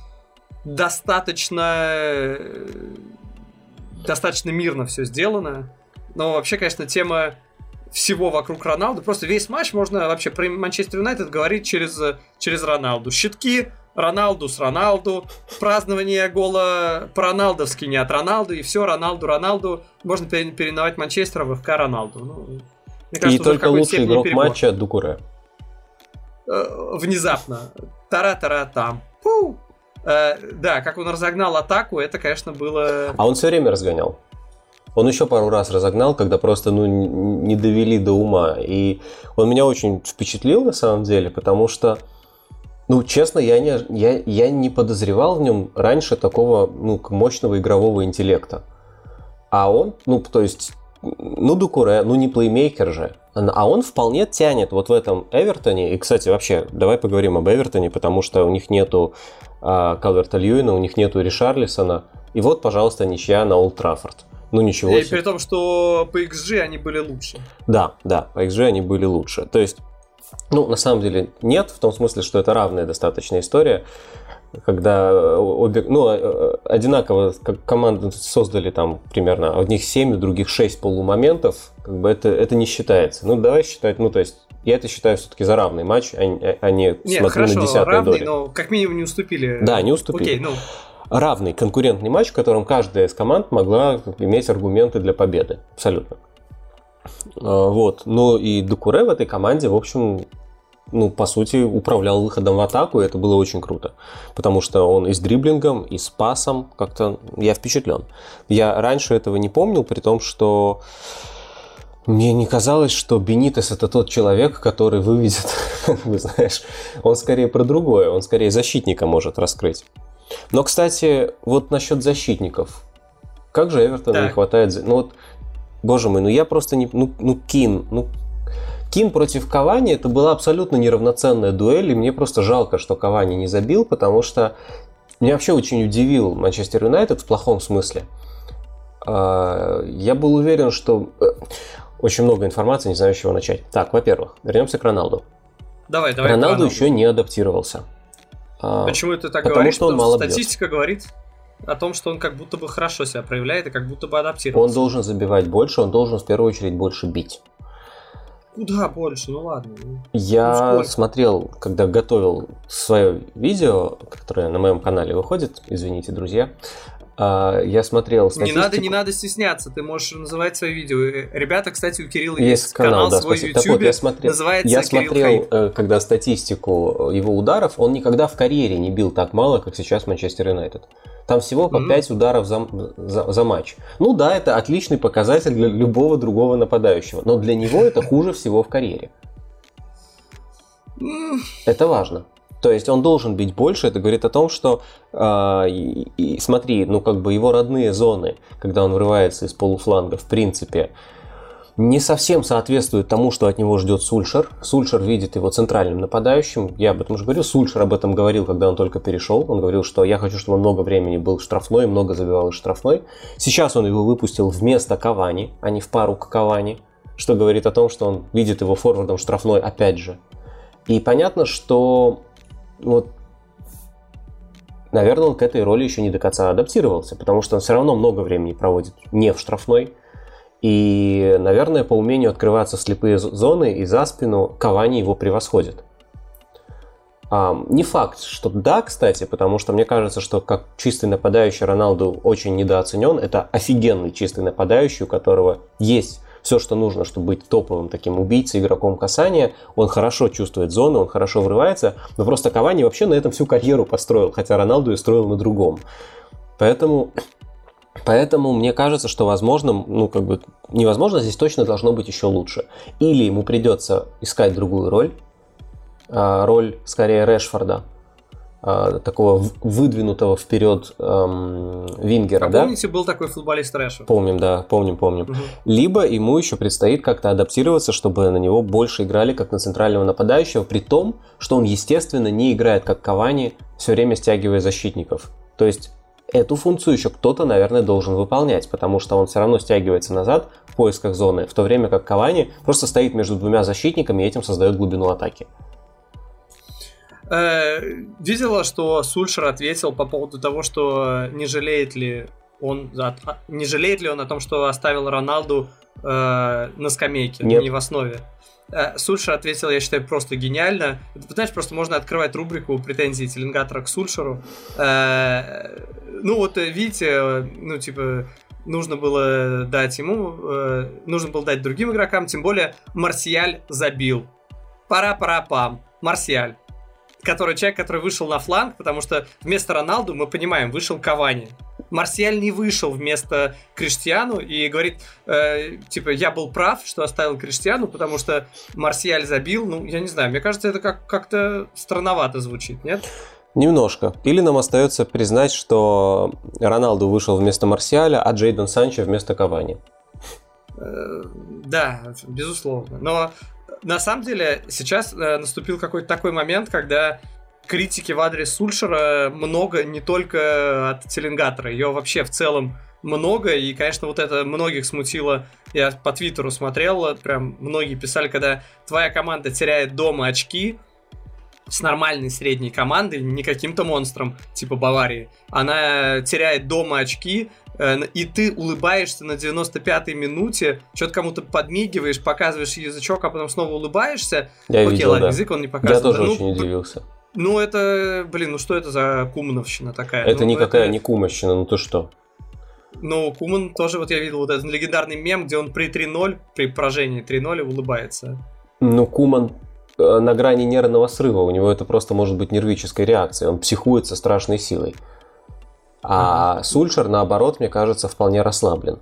достаточно достаточно мирно все сделано. Но вообще, конечно, тема всего вокруг Роналду, просто весь матч можно вообще про Манчестер Юнайтед говорить через, через Роналду. Щитки, Роналду с Роналду, празднование гола по-роналдовски, не от Роналду, и все, Роналду, Роналду. Можно переименовать Манчестер в ФК Роналду. Ну, мне кажется, и только лучший игрок перебор. матча Дукуре. Э, внезапно. Тара-тара там. Пу! Э, да, как он разогнал атаку, это, конечно, было... А он все время разгонял. Он еще пару раз разогнал, когда просто ну, не довели до ума. И он меня очень впечатлил на самом деле, потому что ну, честно, я не, я, я не подозревал в нем раньше такого ну, мощного игрового интеллекта. А он, ну, то есть, ну, Дукуре, ну, не плеймейкер же. А он вполне тянет вот в этом Эвертоне. И, кстати, вообще, давай поговорим об Эвертоне, потому что у них нету а, Калверта Льюина, у них нету Ришарлисона. И вот, пожалуйста, ничья на Олд Траффорд. Ну ничего И себе. при том, что по XG они были лучше. Да, да, по XG они были лучше. То есть ну, на самом деле нет, в том смысле, что это равная достаточно история. когда обе, ну, одинаково как команды создали там примерно одних 7, у других 6 полумоментов, как бы это, это не считается. Ну, давай считать, ну, то есть я это считаю все-таки за равный матч, а, а не Нет, смотрю хорошо, на десятые равный, доли. но как минимум не уступили. Да, не уступили. Окей, ну, Равный конкурентный матч, в котором каждая из команд могла иметь аргументы для победы. Абсолютно. А, Вот. Ну и Дукуре в этой команде, в общем, ну, по сути, управлял выходом в атаку, и это было очень круто. Потому что он и с дриблингом, и с пасом, как-то я впечатлен. Я раньше этого не помнил, при том, что мне не казалось, что Бенитес это тот человек, который выведет, вы знаешь, он скорее про другое, он скорее защитника может раскрыть. Но, кстати, вот насчет защитников. Как же Эвертону не хватает... Ну вот, боже мой, ну я просто не... Ну, ну Кин, ну Кин против Кавани это была абсолютно неравноценная дуэль, и мне просто жалко, что Кавани не забил, потому что меня вообще очень удивил Манчестер Юнайтед в плохом смысле. А, Я был уверен, что э, очень много информации, не знаю, с чего начать. Так, во-первых, вернемся к Роналду. давай, давай. Роналду Иванов. еще не адаптировался. А, Почему ты так Потому говоришь? что он Потому мало статистика говорит о том, что он как будто бы хорошо себя проявляет и как будто бы адаптировался. Он должен забивать больше, он должен в первую очередь больше бить. Куда больше? Ну ладно. ну. Я Ну, смотрел, когда готовил свое видео, которое на моем канале выходит, извините, друзья, а, я смотрел Не статистику. надо, не надо стесняться, ты можешь называть свои видео. Э, Ребята, кстати, у Кирилла Есть есть, канал, да, свой в. Так вот, я смотрел, называется я Кирилл смотрел, Хайп. э, когда статистику его ударов, он никогда в карьере не бил так мало, как сейчас Манчестер Юнайтед. Там всего по Мгм. 5 ударов за, за, за матч. Ну да, это отличный показатель для любого другого нападающего, но для него это хуже всего в карьере. Это важно. То есть он должен бить больше, это говорит о том, что а, и, и смотри, ну как бы его родные зоны, когда он врывается из полуфланга, в принципе, не совсем соответствуют тому, что от него ждет Сульшер. Сульшер видит его центральным нападающим. Я об этом уже говорил. Сульшер об этом говорил, когда он только перешел. Он говорил, что я хочу, чтобы он много времени был штрафной, много забивал из штрафной. Сейчас он его выпустил вместо Кавани, а не в пару к Кавани, что говорит о том, что он видит его форвардом штрафной опять же. И понятно, что вот, наверное, он к этой роли еще не до конца адаптировался, потому что он все равно много времени проводит не в штрафной. И, наверное, по умению открываться в слепые зоны и за спину Кавани его превосходит. А, не факт, что да, кстати, потому что мне кажется, что как чистый нападающий Роналду очень недооценен. Это офигенный чистый нападающий, у которого есть все, что нужно, чтобы быть топовым таким убийцей, игроком касания. Он хорошо чувствует зону, он хорошо врывается. Но просто Кавани вообще на этом всю карьеру построил, хотя Роналду и строил на другом. Поэтому Поэтому мне кажется, что возможно, ну как бы невозможно, здесь точно должно быть еще лучше. Или ему придется искать другую роль, а, роль скорее Решфорда, такого в- выдвинутого вперед эм, вингера, А да? помните, был такой футболист Рэша? Помним, да, помним, помним. Мгм. Либо ему еще предстоит как-то адаптироваться, чтобы на него больше играли как на центрального нападающего, при том, что он, естественно, не играет как Кавани, все время стягивая защитников. То есть эту функцию еще кто-то, наверное, должен выполнять, потому что он все равно стягивается назад в поисках зоны, в то время как Кавани просто стоит между двумя защитниками и этим создает глубину атаки. Э, Видела, что Сульшер ответил по поводу того, что не жалеет ли он а, не жалеет ли он о том, что оставил Роналду э, на скамейке, Нет. не в основе. Э, Сульшер ответил, я считаю, просто гениально. Ты знаешь, просто можно открывать рубрику претензий Теленгатора к Сульшеру. Э, ну вот, э, видите, э, ну типа нужно было дать ему, э, нужно было дать другим игрокам, тем более Марсиаль забил. Пара-пара-пам. Марсиаль который человек, который вышел на фланг, потому что вместо Роналду, мы понимаем, вышел Кавани. Марсиаль не вышел вместо Криштиану и говорит, э, типа, я был прав, что оставил Криштиану, потому что Марсиаль забил. Ну, я не знаю, мне кажется, это как- как-то странновато звучит, нет? Немножко. Или нам остается признать, что Роналду вышел вместо Марсиаля, а Джейден Санчо вместо Кавани. Э, Да, безусловно. Но на самом деле сейчас э, наступил какой-то такой момент, когда критики в адрес Сульшера много не только от Теленгатора, ее вообще в целом много, и, конечно, вот это многих смутило. Я по Твиттеру смотрел, прям многие писали, когда твоя команда теряет дома очки, с нормальной средней командой, не каким-то монстром типа Баварии. Она теряет дома очки, и ты улыбаешься на 95-й минуте, что-то кому-то подмигиваешь, показываешь язычок, а потом снова улыбаешься. Я Окей, видел, ладно, да. язык он не показывает. Я тоже Ну, очень удивился. Ну, это, блин, ну что это за кумановщина такая? Это Ну, никакая не кумовщина, ну ты что? Ну, Куман тоже, вот я видел вот этот легендарный мем, где он при 3-0, при поражении 3-0 улыбается. Ну, Куман э, на грани нервного срыва. У него это просто может быть нервической реакцией. Он психует со страшной силой. А Сульшер, наоборот, мне кажется, вполне расслаблен.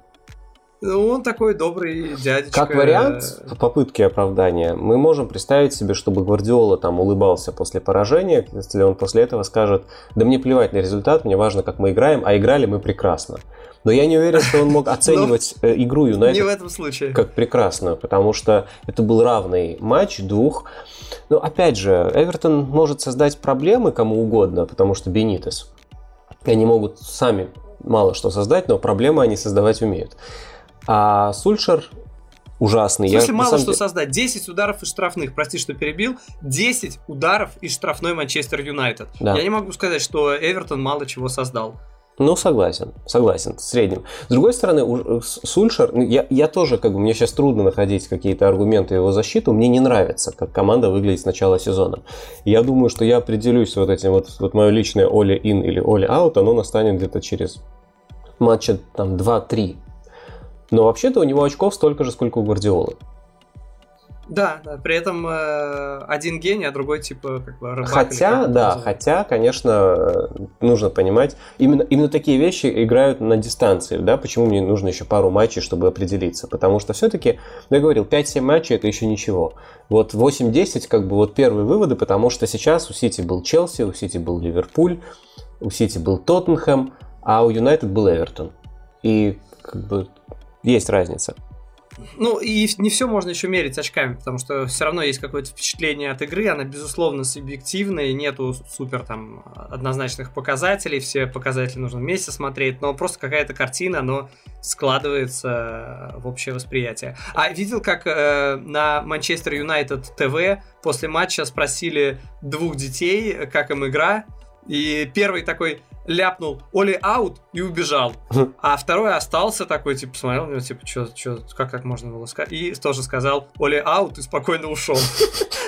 Ну, он такой добрый дядечка. Как вариант в попытке оправдания, мы можем представить себе, чтобы Гвардиола там улыбался после поражения, если он после этого скажет, да мне плевать на результат, мне важно, как мы играем, а играли мы прекрасно. Но я не уверен, что он мог оценивать э, игру Не в Юнайтед этом случае. как прекрасную, потому что это был равный матч двух. Но опять же, Эвертон может создать проблемы кому угодно, потому что Бенитес. И они могут сами мало что создать, но проблемы они создавать умеют. А Сульшер ужасный. Смысле, Я, мало что деле- создать. 10 ударов из штрафных, прости, что перебил. 10 ударов из штрафной Манчестер Юнайтед. Да. Я не могу сказать, что Эвертон мало чего создал. Ну, согласен, согласен, в среднем. С другой стороны, С- Сульшер, ну, я, я тоже, как бы, мне сейчас трудно находить какие-то аргументы его защиту, мне не нравится, как команда выглядит с начала сезона. Я думаю, что я определюсь вот этим вот, вот мое личное Оли ин или Оли аут, оно настанет где-то через матча там 2-3. Но вообще-то у него очков столько же, сколько у Гвардиолы. Да, да, при этом э, один гений, а другой типа как бы рыбак. Хотя, как да, хотя, конечно, э, нужно понимать, именно, именно такие вещи играют на дистанции, да, почему мне нужно еще пару матчей, чтобы определиться, потому что все-таки, я говорил, 5-7 матчей это еще ничего. Вот 8-10, как бы вот первые выводы, потому что сейчас у Сити был Челси, у Сити был Ливерпуль, у Сити был Тоттенхэм, а у Юнайтед был Эвертон. И как бы есть разница. Ну, и не все можно еще мерить очками, потому что все равно есть какое-то впечатление от игры, она, безусловно, субъективная, нету супер там однозначных показателей, все показатели нужно вместе смотреть, но просто какая-то картина, но складывается в общее восприятие. А видел, как э, на Манчестер Юнайтед ТВ после матча спросили двух детей, как им игра, и первый такой ляпнул Оли аут и убежал. А второй остался такой, типа, посмотрел на него, типа, чё, чё, как так можно было сказать? И тоже сказал Оли аут и спокойно ушел.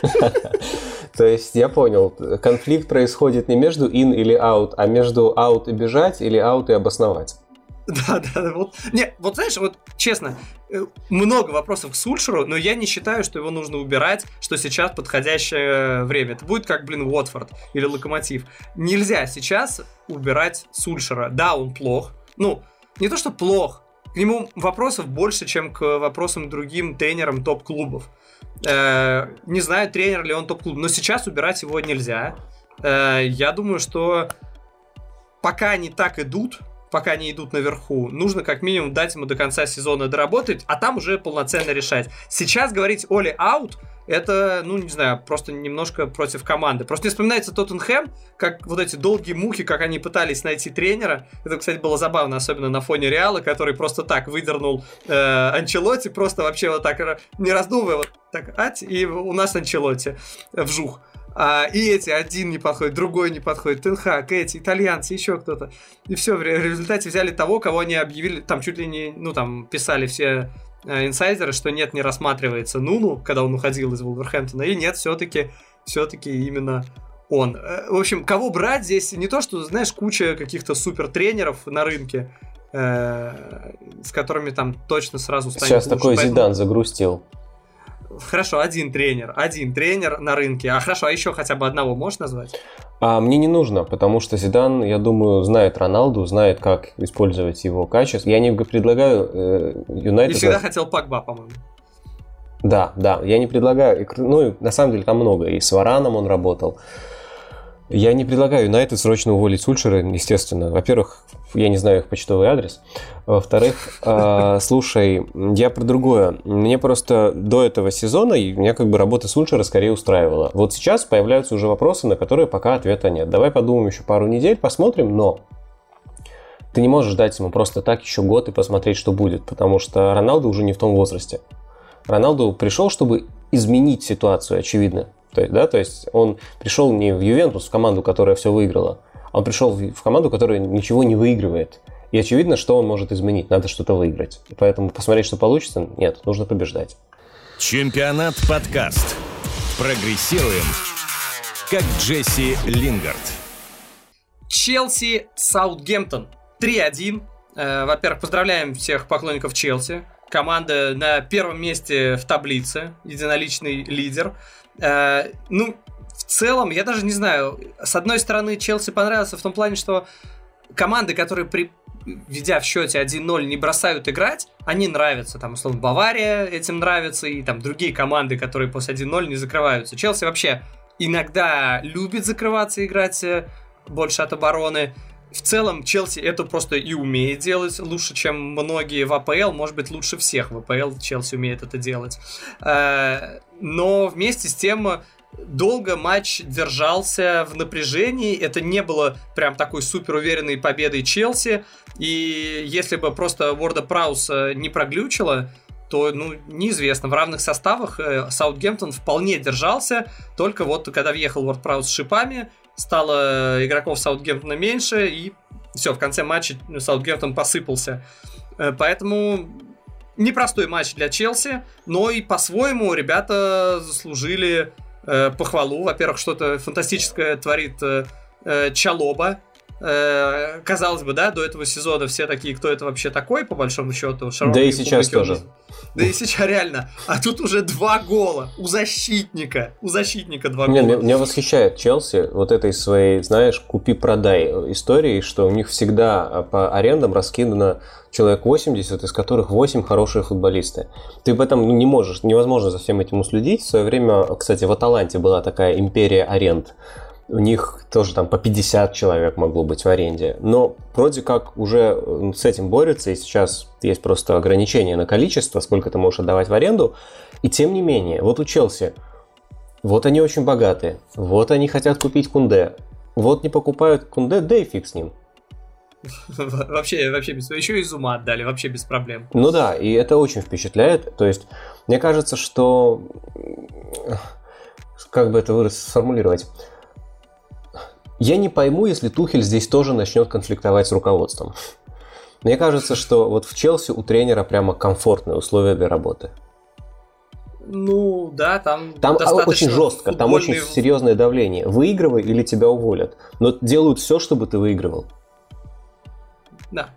То есть я понял, конфликт происходит не между in или out, а между out и бежать или out и обосновать. Да, да. Вот, не, вот знаешь, вот честно, э, много вопросов к Сульшеру, но я не считаю, что его нужно убирать, что сейчас подходящее время. Это будет как, блин, Уотфорд или Локомотив. Нельзя сейчас убирать Сульшера. Да, он плох. Ну, не то, что плох. К нему вопросов больше, чем к вопросам другим тренерам топ-клубов. Э, не знаю, тренер ли он топ-клуб, но сейчас убирать его нельзя. Э, я думаю, что пока они так идут, пока они идут наверху, нужно как минимум дать ему до конца сезона доработать, а там уже полноценно решать. Сейчас говорить Оли аут, это, ну, не знаю, просто немножко против команды. Просто не вспоминается Тоттенхэм, как вот эти долгие муки, как они пытались найти тренера. Это, кстати, было забавно, особенно на фоне Реала, который просто так выдернул э, Анчелоти, просто вообще вот так, э, не раздумывая, вот так, ать, и у нас Анчелоти вжух. А, и эти, один не подходит, другой не подходит, Тенхак, эти, итальянцы, еще кто-то. И все, в ре- в результате взяли того, кого они объявили, там чуть ли не, ну там писали все э, инсайдеры, что нет, не рассматривается Нуну, когда он уходил из Вулверхэмптона, и нет, все-таки, все-таки именно он. Э, В общем, кого брать здесь? Не то, что, знаешь, куча каких-то супер тренеров на рынке, э, с которыми там точно сразу станет Сейчас лучше. такой Поэтому- Зидан загрустил. Хорошо, один тренер, один тренер на рынке. А хорошо, а еще хотя бы одного можешь назвать? А мне не нужно, потому что Зидан, я думаю, знает Роналду, знает, как использовать его качество. Я не предлагаю э, И Юнайтед... всегда хотел Пакба, по-моему. Да, да, я не предлагаю, и ну, и на самом деле там много, и с Вараном он работал. Я не предлагаю Юнайтед срочно уволить Сульшера, естественно. Во-первых, я не знаю их почтовый адрес. Во-вторых, э, слушай, я про другое. Мне просто до этого сезона, меня как бы работа Сульшера скорее устраивала. Вот сейчас появляются уже вопросы, на которые пока ответа нет. Давай подумаем еще пару недель, посмотрим, но ты не можешь дать ему просто так еще год и посмотреть, что будет, потому что Роналду уже не в том возрасте. Роналду пришел, чтобы изменить ситуацию, очевидно. То есть, да, то есть он пришел не в Ювентус, в команду, которая все выиграла, а он пришел в команду, которая ничего не выигрывает. И очевидно, что он может изменить. Надо что-то выиграть. И поэтому посмотреть, что получится, нет, нужно побеждать. Чемпионат подкаст. Прогрессируем, как Джесси Лингард. Челси Саутгемптон 3-1. Э, во-первых, поздравляем всех поклонников Челси. Команда на первом месте в таблице, единоличный лидер. Э, ну, в целом, я даже не знаю. С одной стороны, Челси понравился в том плане, что команды, которые при ведя в счете 1-0, не бросают играть, они нравятся. Там, условно, Бавария этим нравится, и там другие команды, которые после 1-0 не закрываются. Челси вообще иногда любит закрываться, играть э, больше от обороны. В целом, Челси это просто и умеет делать лучше, чем многие в АПЛ, может быть, лучше всех в АПЛ Челси умеет это делать. Э, но вместе с тем долго матч держался в напряжении. Это не было прям такой супер уверенной победой Челси. И если бы просто Ворда Праус не проглючила, то, ну, неизвестно. В равных составах э, Саутгемптон вполне держался, только вот когда въехал Ворд Праус с шипами, стало игроков Саутгемптона меньше, и все, в конце матча Саутгемптон посыпался. Э, поэтому непростой матч для Челси, но и по-своему ребята заслужили э, похвалу. Во-первых, что-то фантастическое творит э, э, Чалоба. Э, казалось бы, да, до этого сезона все такие, кто это вообще такой, по большому счету. Да и сейчас тоже. Да и сейчас реально. А тут уже два гола у защитника. У защитника два гола. Меня, меня восхищает Челси вот этой своей, знаешь, купи-продай истории, что у них всегда а, по арендам раскидано человек 80, из которых 8 хорошие футболисты. Ты об этом не можешь, невозможно за всем этим уследить. В свое время, кстати, в Аталанте была такая империя аренд. У них тоже там по 50 человек могло быть в аренде. Но вроде как уже с этим борются, и сейчас есть просто ограничение на количество, сколько ты можешь отдавать в аренду. И тем не менее, вот у Челси, вот они очень богатые, вот они хотят купить Кунде, вот не покупают Кунде, да и фиг с ним. Вообще, вообще без... Еще из ума отдали, вообще без проблем. Ну да, и это очень впечатляет. То есть, мне кажется, что... Как бы это сформулировать? Я не пойму, если Тухель здесь тоже начнет конфликтовать с руководством. Мне кажется, что вот в Челси у тренера прямо комфортные условия для работы. Ну, да, там Там очень жестко, футбольный... там очень серьезное давление. Выигрывай или тебя уволят. Но делают все, чтобы ты выигрывал. Да.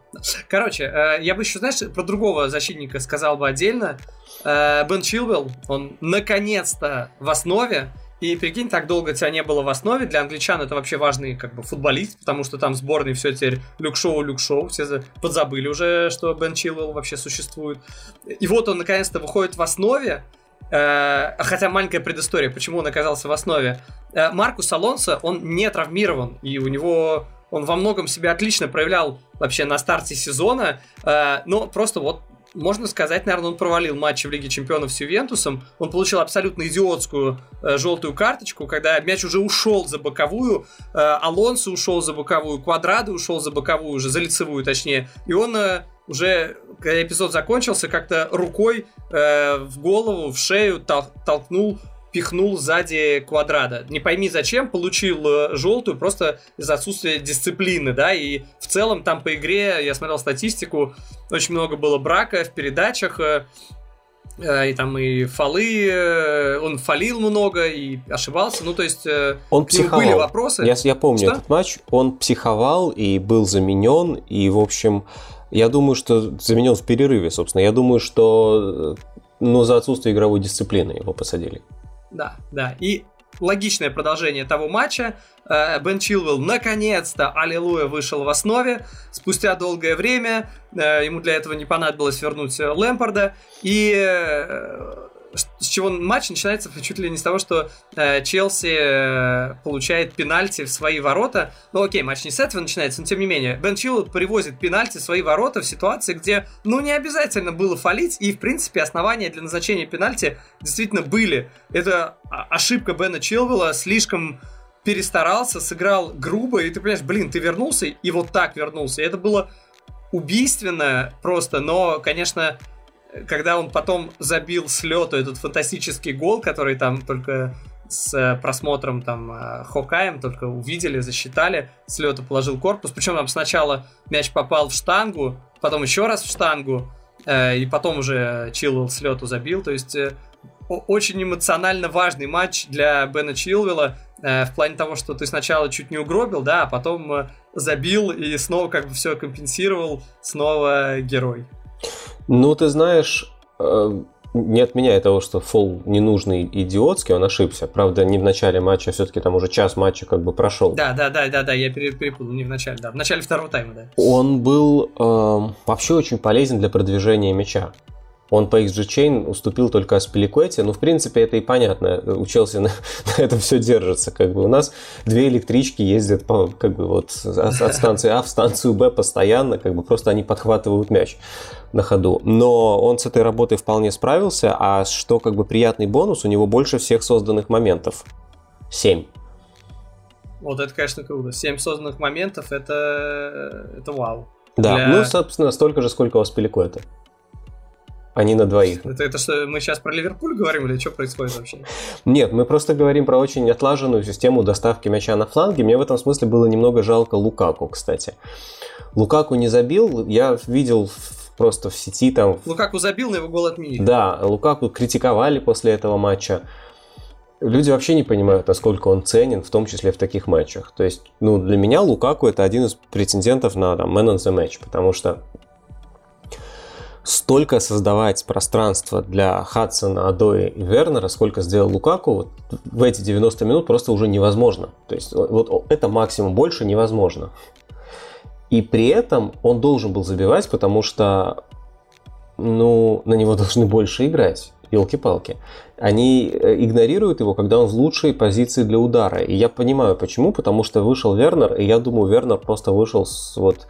Короче, э, я бы еще, знаешь, про другого защитника сказал бы отдельно. Э, Бен Чилвелл, он наконец-то в основе. И прикинь, так долго тебя не было в основе. Для англичан это вообще важный как бы футболист, потому что там сборный все теперь люк-шоу, люк-шоу. Все подзабыли уже, что Бен Чилвелл вообще существует. И вот он наконец-то выходит в основе. Э, хотя маленькая предыстория, почему он оказался в основе. Маркус Алонсо, он не травмирован, и у него он во многом себя отлично проявлял вообще на старте сезона, э, но просто вот можно сказать, наверное, он провалил матч в Лиге Чемпионов с Ювентусом. Он получил абсолютно идиотскую э, желтую карточку, когда мяч уже ушел за боковую, э, Алонсо ушел за боковую, Квадрады ушел за боковую, уже за лицевую точнее. И он э, уже, когда эпизод закончился, как-то рукой э, в голову, в шею тол- толкнул пихнул сзади квадрата. Не пойми зачем, получил э, желтую просто из-за отсутствия дисциплины, да, и в целом там по игре, я смотрел статистику, очень много было брака в передачах, э, э, и там и фолы, он фалил много и ошибался, ну то есть он психовал. были вопросы. Я, я помню что? этот матч, он психовал и был заменен, и в общем, я думаю, что заменен в перерыве, собственно, я думаю, что ну, за отсутствие игровой дисциплины его посадили. Да, да. И логичное продолжение того матча. Э, Бен Чилвелл наконец-то, аллилуйя, вышел в основе. Спустя долгое время э, ему для этого не понадобилось вернуть Лэмпорда. И э, с чего матч начинается чуть ли не с того, что э, Челси э, получает пенальти в свои ворота. Ну окей, матч не с этого начинается, но тем не менее. Бен Чилл привозит пенальти в свои ворота в ситуации, где ну не обязательно было фалить, и в принципе основания для назначения пенальти действительно были. Это ошибка Бена Чилвелла, слишком перестарался, сыграл грубо, и ты понимаешь, блин, ты вернулся, и вот так вернулся. И это было убийственно просто, но, конечно, когда он потом забил с этот фантастический гол, который там только с э, просмотром там э, Хокаем, только увидели, засчитали, с положил корпус, причем там сначала мяч попал в штангу, потом еще раз в штангу, и потом уже Чилвелл с забил, то есть очень эмоционально важный матч для Бена Чилвелла в плане того, что ты сначала чуть не угробил, да, а потом забил и снова как бы все компенсировал, снова герой. Ну, ты знаешь, не отменяя того, что фол ненужный идиотский, он ошибся. Правда, не в начале матча, все-таки там уже час матча как бы прошел. Да, да, да, да, да, я перепутал, не в начале, да, в начале второго тайма, да. Он был э, вообще очень полезен для продвижения мяча. Он по XG Chain уступил только Аспиликуэте, ну, в принципе, это и понятно. У Челси на, на этом все держится. Как бы у нас две электрички ездят по, как бы вот от, от станции А в станцию Б постоянно, как бы просто они подхватывают мяч на ходу. Но он с этой работой вполне справился, а что как бы приятный бонус, у него больше всех созданных моментов. Семь. Вот это, конечно, круто. Семь созданных моментов, это, это вау. Да, Для... ну, собственно, столько же, сколько у Аспиликуэта а не на двоих. Это, это что, мы сейчас про Ливерпуль говорим или что происходит вообще? Нет, мы просто говорим про очень отлаженную систему доставки мяча на фланге. Мне в этом смысле было немного жалко Лукаку, кстати. Лукаку не забил, я видел просто в сети там... Лукаку забил, но его гол отменили. Да, Лукаку критиковали после этого матча. Люди вообще не понимают, насколько он ценен, в том числе в таких матчах. То есть, ну, для меня Лукаку это один из претендентов на там, man on the match, потому что столько создавать пространство для Хадсона, Адои и Вернера, сколько сделал Лукаку, вот в эти 90 минут просто уже невозможно. То есть вот это максимум, больше невозможно. И при этом он должен был забивать, потому что ну, на него должны больше играть. Елки-палки. Они э, игнорируют его, когда он в лучшей позиции для удара. И я понимаю, почему. Потому что вышел Вернер, и я думаю, Вернер просто вышел с вот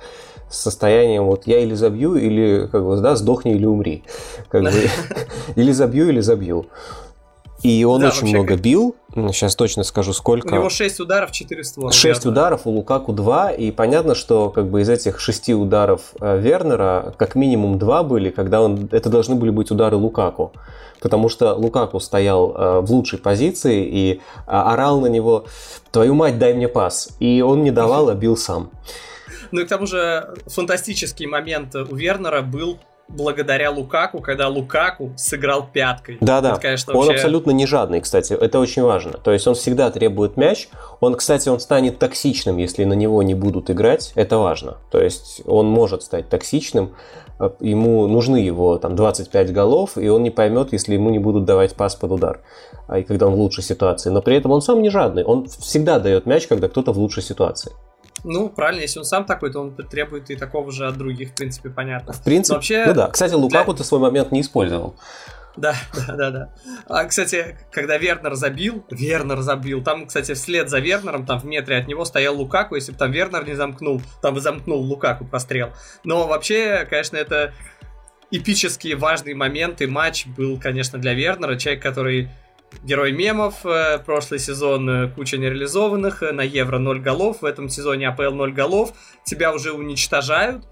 с состоянием вот я или забью, или как бы, да, сдохни или умри. Как бы, или забью, или забью. И он да, очень много как... бил. Сейчас точно скажу, сколько. У него 6 ударов, 4 створа. 6 да, ударов, у Лукаку 2. И понятно, что как бы из этих 6 ударов э, Вернера как минимум 2 были, когда он... это должны были быть удары Лукаку. Потому что Лукаку стоял э, в лучшей позиции и а, орал на него «Твою мать, дай мне пас!» И он не давал, а бил сам. Ну и к тому же фантастический момент у Вернера был благодаря Лукаку, когда Лукаку сыграл пяткой. Да-да, он вообще... абсолютно не жадный, кстати, это очень важно. То есть он всегда требует мяч. Он, кстати, он станет токсичным, если на него не будут играть, это важно. То есть он может стать токсичным, ему нужны его там 25 голов, и он не поймет, если ему не будут давать пас под удар, а и когда он в лучшей ситуации. Но при этом он сам не жадный, он всегда дает мяч, когда кто-то в лучшей ситуации. Ну, правильно, если он сам такой, то он требует и такого же от других, в принципе, понятно. В принципе, вообще, ну да. Кстати, Лукаку для... ты свой момент не использовал. Да, да, да, да. А, кстати, когда Вернер забил, Вернер забил, там, кстати, вслед за Вернером, там в метре от него стоял Лукаку, если бы там Вернер не замкнул, там бы замкнул Лукаку прострел. Но вообще, конечно, это эпические важные моменты. Матч был, конечно, для Вернера, человек, который Герой мемов, э, прошлый сезон э, куча нереализованных, э, на Евро 0 голов, в этом сезоне АПЛ 0 голов, тебя уже уничтожают,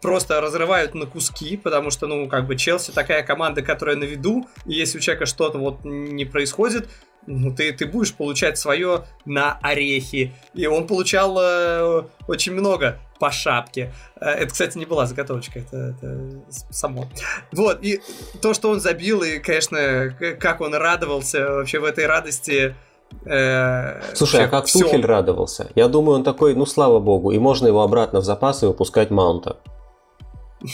просто разрывают на куски, потому что, ну, как бы Челси такая команда, которая на виду, и если у человека что-то вот не происходит, ну, ты, ты будешь получать свое на орехи. И он получал э, очень много по шапке. Э, это, кстати, не была заготовочка, это, это само. Вот, и то, что он забил, и, конечно, как он радовался вообще в этой радости. Э, Слушай, а как все. Тухель радовался? Я думаю, он такой, ну слава богу, и можно его обратно в запас и выпускать маунта.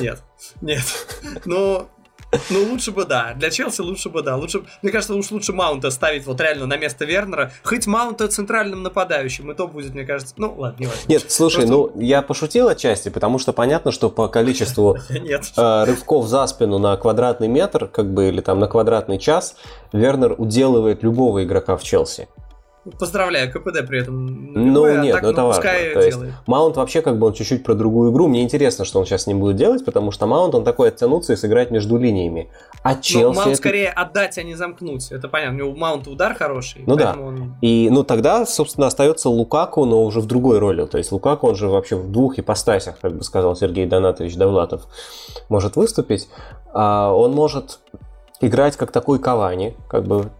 Нет, нет. Ну, ну, лучше бы да. Для Челси лучше бы да. Лучше, мне кажется, уж лучше Маунта ставить вот реально на место Вернера. Хоть Маунта центральным нападающим, и то будет, мне кажется. Ну, ладно, не важно. Нет, слушай, Просто... ну, я пошутил отчасти, потому что понятно, что по количеству э, рывков за спину на квадратный метр, как бы, или там на квадратный час, Вернер уделывает любого игрока в Челси. Поздравляю, КПД при этом. Ну а нет, так, ну, это ну, важно. То есть, Маунт вообще как бы он чуть-чуть про другую игру. Мне интересно, что он сейчас с ним будет делать, потому что Маунт он такой оттянуться и сыграть между линиями. А ну, Челси... Ну, Маунт это... скорее отдать, а не замкнуть. Это понятно. У него Маунт удар хороший. Ну да. Он... И ну тогда, собственно, остается Лукаку, но уже в другой роли. То есть Лукаку, он же вообще в двух ипостасях, как бы сказал Сергей Донатович Довлатов, может выступить. А он может играть как такой Кавани, как бы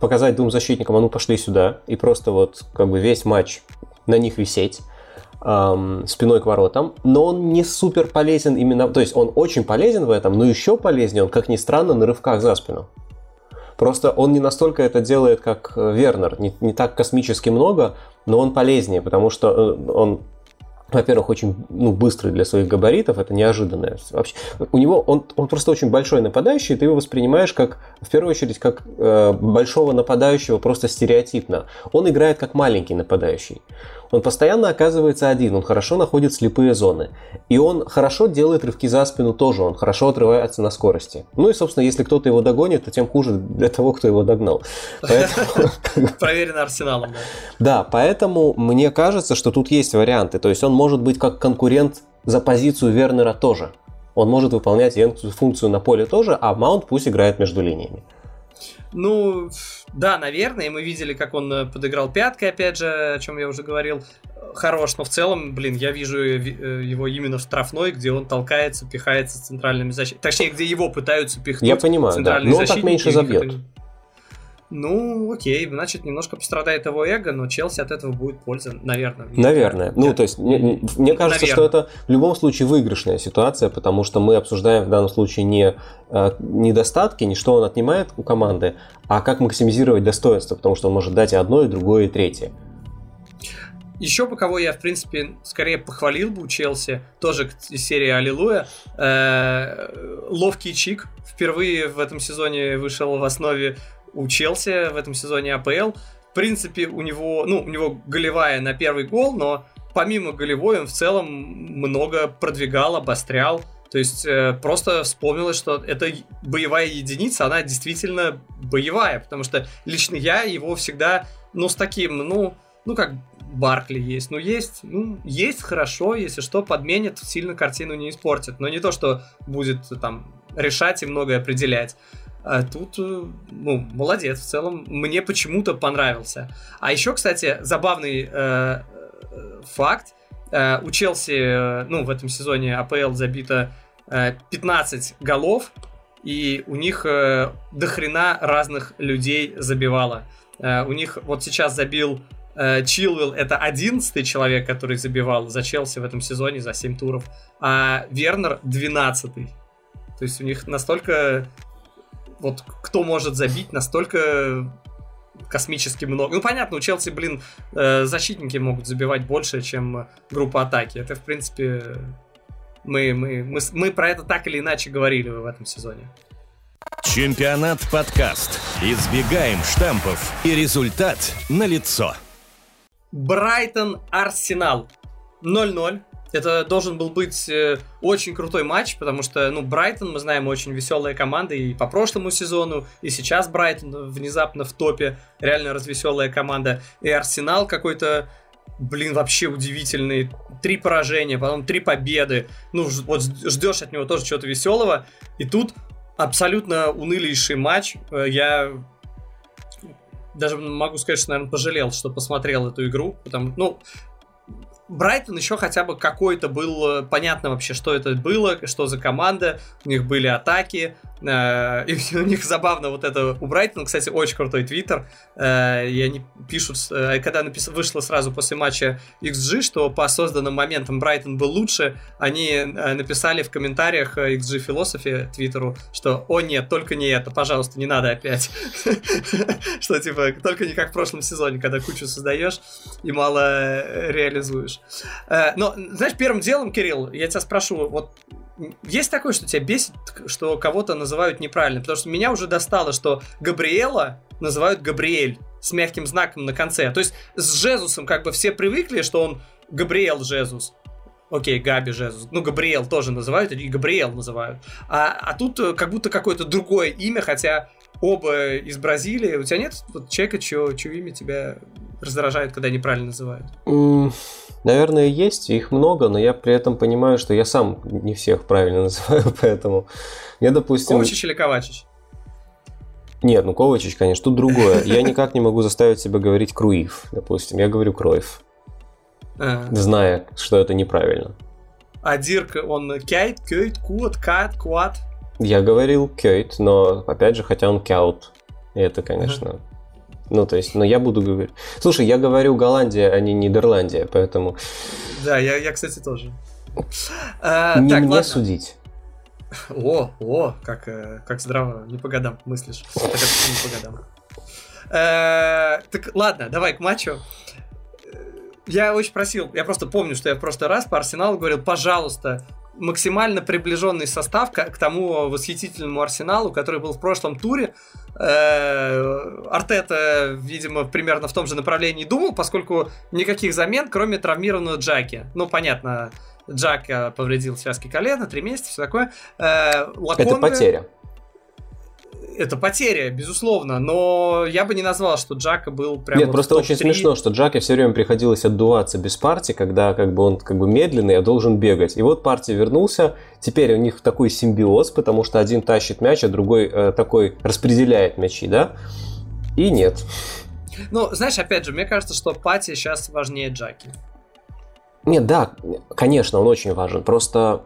показать двум защитникам, а ну пошли сюда, и просто вот как бы весь матч на них висеть эм, спиной к воротам, но он не супер полезен именно, то есть он очень полезен в этом, но еще полезнее он, как ни странно, на рывках за спину. Просто он не настолько это делает, как э, Вернер, не, не так космически много, но он полезнее, потому что э, он во-первых, очень ну, быстрый для своих габаритов, это неожиданно. Вообще, у него он, он просто очень большой нападающий, и ты его воспринимаешь как, в первую очередь, как э, большого нападающего просто стереотипно. Он играет как маленький нападающий. Он постоянно оказывается один, он хорошо находит слепые зоны. И он хорошо делает рывки за спину тоже, он хорошо отрывается на скорости. Ну и, собственно, если кто-то его догонит, то тем хуже для того, кто его догнал. Проверено арсеналом, да. Поэтому мне кажется, что тут есть варианты. То есть он может быть как конкурент за позицию Вернера тоже. Он может выполнять функцию на поле тоже, а Маунт пусть играет между линиями. Ну, да, наверное, мы видели, как он э, подыграл пяткой, опять же, о чем я уже говорил. Хорош, но в целом, блин, я вижу э, э, его именно в штрафной, где он толкается, пихается с центральными защитниками. Точнее, где его пытаются пихнуть. Я понимаю, да. Но он так меньше забьет. Ну, окей, значит, немножко пострадает его эго, но Челси от этого будет польза, наверное. Наверное. Ну, то есть, мне, мне кажется, наверное. что это в любом случае выигрышная ситуация, потому что мы обсуждаем в данном случае не э, недостатки, не что он отнимает у команды, а как максимизировать достоинство, потому что он может дать и одно, и другое, и третье. Еще по кого я, в принципе, скорее похвалил бы у Челси, тоже из серии Аллилуйя, э, ловкий Чик. Впервые в этом сезоне вышел в основе у Челси в этом сезоне АПЛ. В принципе, у него, ну, у него голевая на первый гол, но помимо голевой он в целом много продвигал, обострял. То есть э, просто вспомнилось, что эта боевая единица, она действительно боевая, потому что лично я его всегда, ну, с таким, ну, ну, как Баркли есть. Ну, есть, ну, есть хорошо, если что, подменит, сильно картину не испортит. Но не то, что будет там решать и многое определять. А тут, э, ну, молодец, в целом, мне почему-то понравился. А еще, кстати, забавный э, э, факт. Э, у Челси, э, ну, в этом сезоне АПЛ забито э, 15 голов, и у них э, дохрена разных людей забивало. Э, у них вот сейчас забил Чилвелл, это 11 человек, который забивал за Челси в этом сезоне за 7 туров, а Вернер 12 -й. То есть у них настолько вот кто может забить настолько космически много. Ну, понятно, у Челси, блин, э, защитники могут забивать больше, чем группа атаки. Это, в принципе, мы, мы, мы, мы про это так или иначе говорили в этом сезоне. Чемпионат подкаст. Избегаем штампов. И результат налицо. Брайтон Арсенал. 0-0. Это должен был быть э, очень крутой матч, потому что, ну, Брайтон, мы знаем, очень веселая команда и по прошлому сезону, и сейчас Брайтон внезапно в топе, реально развеселая команда. И Арсенал какой-то, блин, вообще удивительный. Три поражения, потом три победы. Ну, вот ждешь от него тоже чего-то веселого. И тут абсолютно унылейший матч. Э, я даже могу сказать, что, наверное, пожалел, что посмотрел эту игру. Потому, ну, Брайтон еще хотя бы какой-то был, э, понятно вообще, что это было, что за команда, у них были атаки, и у них забавно вот это у Брайтона, кстати, очень крутой твиттер. Э, и они пишут, э, когда напис... вышло сразу после матча XG, что по созданным моментам Брайтон был лучше, они написали в комментариях XG философии твиттеру, что «О нет, только не это, пожалуйста, не надо опять». Что типа, только не как в прошлом сезоне, когда кучу создаешь и мало реализуешь. Но, знаешь, первым делом, Кирилл, я тебя спрошу, вот есть такое, что тебя бесит, что кого-то называют неправильно? Потому что меня уже достало, что Габриэла называют Габриэль с мягким знаком на конце. То есть с Жезусом как бы все привыкли, что он Габриэл Жезус. Окей, Габи Жезус. Ну, Габриэл тоже называют, и Габриэл называют. А, а тут э, как будто какое-то другое имя, хотя оба из Бразилии. У тебя нет вот человека, чье, чье имя тебя раздражает, когда неправильно называют? Наверное, есть, их много, но я при этом понимаю, что я сам не всех правильно называю, поэтому я, допустим... Ковачич или Ковачич? Нет, ну Ковачич, конечно, тут другое. Я никак не могу заставить себя говорить Круив, допустим. Я говорю Кроев, а. зная, что это неправильно. А Дирк, он Кейт, Кейт, Куат, Кат, Куат? Я говорил Кейт, но опять же, хотя он Кяут. И это, конечно, ну, то есть, но я буду говорить... Слушай, я говорю Голландия, а не Нидерландия, поэтому... Да, я, я кстати, тоже. А, не так, мне ладно. судить. О, о, как, э, как здраво, не по годам мыслишь. Так это не по годам. Э, так, ладно, давай к матчу. Я очень просил, я просто помню, что я в прошлый раз по Арсеналу говорил, пожалуйста, максимально приближенный состав к, к тому восхитительному Арсеналу, который был в прошлом туре. Э, Артета, видимо, примерно в том же направлении думал, поскольку никаких замен, кроме травмированного Джаки. Ну, понятно, Джак повредил связки колена, три месяца, все такое. Э, Лаконга... Это потеря это потеря, безусловно, но я бы не назвал, что Джака был прям. Нет, вот просто очень смешно, что Джаке все время приходилось отдуваться без партии, когда как бы он как бы медленный, а должен бегать. И вот партия вернулся, теперь у них такой симбиоз, потому что один тащит мяч, а другой э, такой распределяет мячи, да? И нет. Ну, знаешь, опять же, мне кажется, что Пати сейчас важнее Джаки. Нет, да, конечно, он очень важен. Просто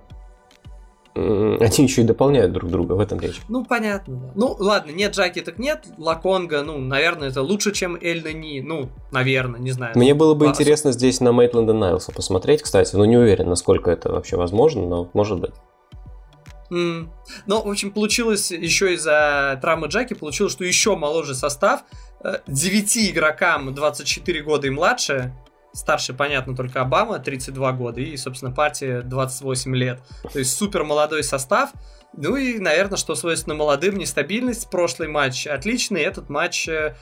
они еще и дополняют друг друга, в этом речь. Ну, понятно, да. Ну, ладно, нет Джаки, так нет. Лаконга, ну, наверное, это лучше, чем Эль Нани. Ну, наверное, не знаю. Мне было бы Класс. интересно здесь на Мейтленда Найлса посмотреть, кстати. Но не уверен, насколько это вообще возможно, но может быть. Mm. Ну, в общем, получилось еще из-за травмы Джаки, получилось, что еще моложе состав. 9 э, игрокам 24 года и младше, Старше, понятно, только Обама, 32 года, и, собственно, партия 28 лет. То есть супер молодой состав. Ну и, наверное, что свойственно молодым, нестабильность. Прошлый матч отличный, этот матч э,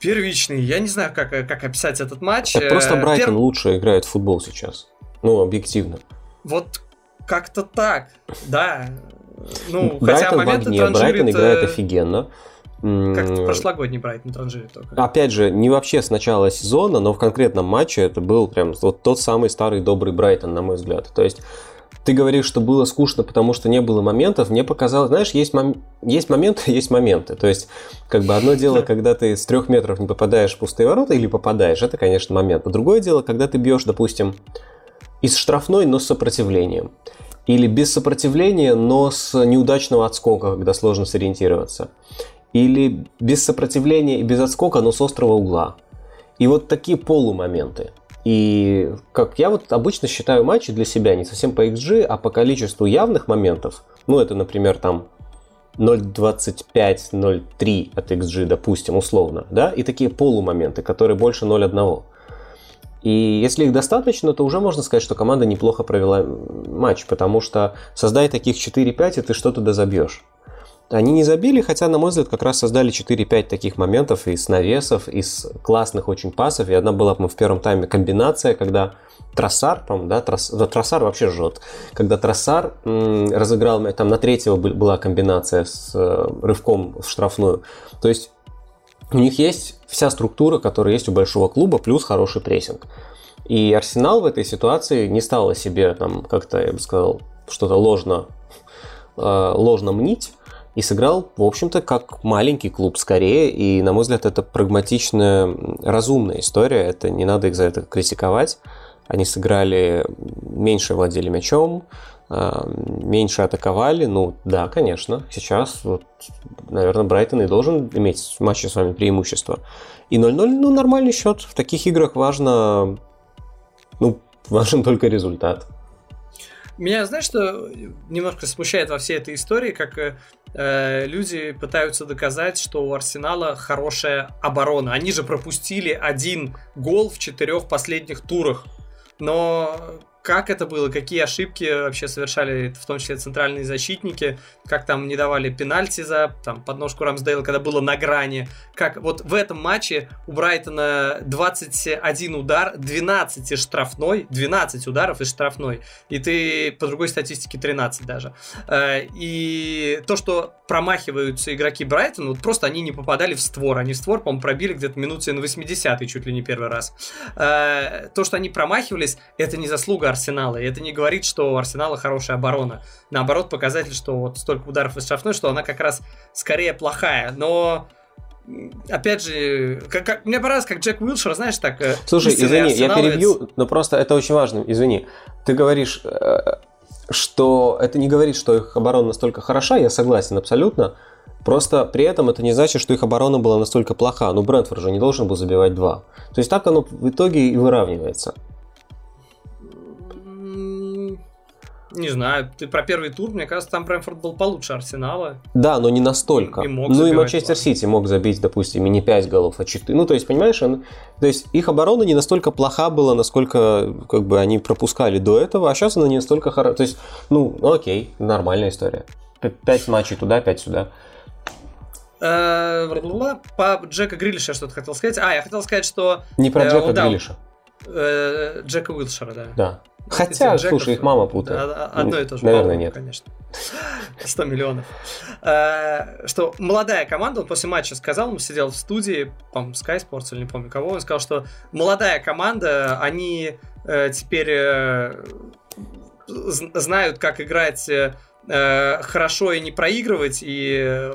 первичный. Я не знаю, как, э, как описать этот матч. Так просто э, Брайтон Пер... лучше играет в футбол сейчас. Ну, объективно. Вот как-то так, да. Ну, Брайтон хотя в огне, Брайтон играет офигенно. Как прошлогодний Брайтон транжирит только. Опять же, не вообще с начала сезона, но в конкретном матче это был прям вот тот самый старый добрый Брайтон, на мой взгляд. То есть ты говоришь, что было скучно, потому что не было моментов. Мне показалось, знаешь, есть, мом... есть моменты, есть моменты. То есть, как бы одно дело, когда ты с трех метров не попадаешь в пустые ворота или попадаешь, это, конечно, момент. А другое дело, когда ты бьешь, допустим, из штрафной, но с сопротивлением. Или без сопротивления, но с неудачного отскока, когда сложно сориентироваться или без сопротивления и без отскока, но с острого угла. И вот такие полумоменты. И как я вот обычно считаю матчи для себя не совсем по XG, а по количеству явных моментов. Ну, это, например, там 0.25-0.3 от XG, допустим, условно, да, и такие полумоменты, которые больше 0.1. И если их достаточно, то уже можно сказать, что команда неплохо провела матч, потому что создай таких 4-5, и ты что-то дозабьешь. Они не забили, хотя, на мой взгляд, как раз создали 4-5 таких моментов из навесов, из классных очень пасов. И одна была, в первом тайме комбинация, когда Троссар, по да, Трос, да, Троссар вообще жжет. Когда Троссар м, разыграл, там на третьего была комбинация с э, рывком в штрафную. То есть у них есть вся структура, которая есть у большого клуба, плюс хороший прессинг. И Арсенал в этой ситуации не стал о себе там как-то, я бы сказал, что-то ложно, э, ложно мнить, и сыграл, в общем-то, как маленький клуб скорее. И, на мой взгляд, это прагматичная, разумная история. Это не надо их за это критиковать. Они сыграли, меньше владели мячом, а, меньше атаковали. Ну, да, конечно. Сейчас, вот, наверное, Брайтон и должен иметь в матче с вами преимущество. И 0-0, ну, нормальный счет. В таких играх важно, ну, важен только результат. Меня, знаешь, что немножко смущает во всей этой истории, как э, люди пытаются доказать, что у Арсенала хорошая оборона. Они же пропустили один гол в четырех последних турах. Но как это было, какие ошибки вообще совершали, в том числе центральные защитники, как там не давали пенальти за там, подножку Рамсдейла, когда было на грани, как вот в этом матче у Брайтона 21 удар, 12 из штрафной, 12 ударов из штрафной, и ты по другой статистике 13 даже. Э, и то, что промахиваются игроки Брайтона, вот просто они не попадали в створ, они в створ, по-моему, пробили где-то минуте на 80 чуть ли не первый раз. Э, то, что они промахивались, это не заслуга Арсенала. И это не говорит, что у Арсенала хорошая оборона. Наоборот, показатель, что вот столько ударов из штрафной, что она как раз скорее плохая. Но опять же, как, как, мне понравилось, как Джек Уилшер, знаешь, так... Э, Слушай, извини, я перебью, но просто это очень важно, извини. Ты говоришь, э, что это не говорит, что их оборона настолько хороша, я согласен абсолютно. Просто при этом это не значит, что их оборона была настолько плоха. Ну, Брентфорд же не должен был забивать два. То есть так оно в итоге и выравнивается. Не знаю, ты про первый тур, мне кажется, там Брэнфорд был получше Арсенала. Да, но не настолько. И мог ну и Манчестер Сити мог забить, допустим, и не 5 голов, а 4. Ну, то есть, понимаешь, он, то есть их оборона не настолько плоха была, насколько как бы они пропускали до этого, а сейчас она не настолько хорошая. То есть, ну, окей, нормальная история. 5 матчей туда, 5 сюда. Э, по Джека Грилиша что-то хотел сказать. А, я хотел сказать, что... Не про э, Джека Грилиша. Э, Джека Уилшера, да. Да. Хотя, слушай, их мама путает. Одно и то же. Наверное, нет. Конечно. 100 миллионов. Что молодая команда, он после матча сказал, он сидел в студии, по-моему, Sky Sports или не помню кого, он сказал, что молодая команда, они теперь знают, как играть э, хорошо и не проигрывать, и э,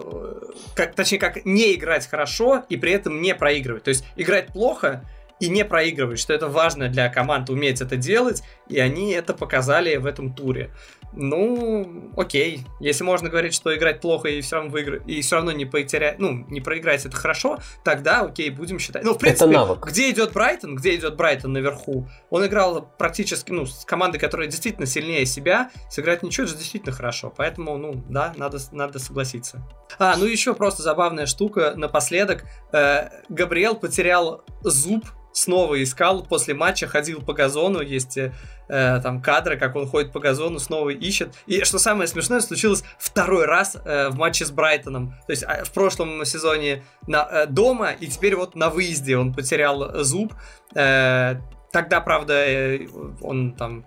как, точнее, как не играть хорошо и при этом не проигрывать. То есть играть плохо и не проигрывать, что это важно для команд уметь это делать, и они это показали в этом туре. Ну, окей. Если можно говорить, что играть плохо и все равно выиграть, и все равно не потерять, ну, не проиграть это хорошо, тогда окей, будем считать. Ну, в принципе, это навык. где идет Брайтон, где идет Брайтон наверху, он играл практически, ну, с командой, которая действительно сильнее себя, сыграть ничего, это действительно хорошо. Поэтому, ну, да, надо, надо согласиться. А, ну еще просто забавная штука напоследок. Э, Габриэл потерял зуб снова искал после матча, ходил по газону, есть э, там кадры, как он ходит по газону, снова ищет. И что самое смешное, случилось второй раз э, в матче с Брайтоном. То есть э, в прошлом сезоне на, э, дома, и теперь вот на выезде он потерял зуб. Э, тогда, правда, э, он там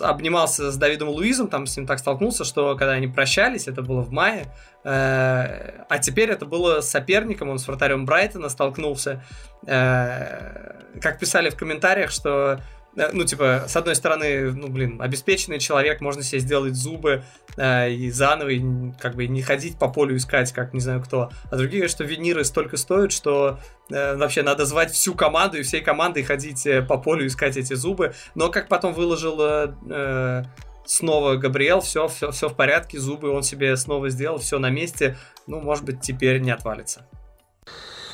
обнимался с Давидом Луизом, там с ним так столкнулся, что когда они прощались, это было в мае, а теперь это было соперником, он с вратарем Брайтона столкнулся. Э, как писали в комментариях, что Э, ну, типа, с одной стороны, ну, блин, обеспеченный человек, можно себе сделать зубы э, и заново, и, как бы, не ходить по полю искать, как не знаю кто. А другие что виниры столько стоят, что э, вообще надо звать всю команду и всей командой ходить э, по полю искать эти зубы. Но, как потом выложил э, снова Габриэл, все, все, все в порядке, зубы он себе снова сделал, все на месте. Ну, может быть, теперь не отвалится.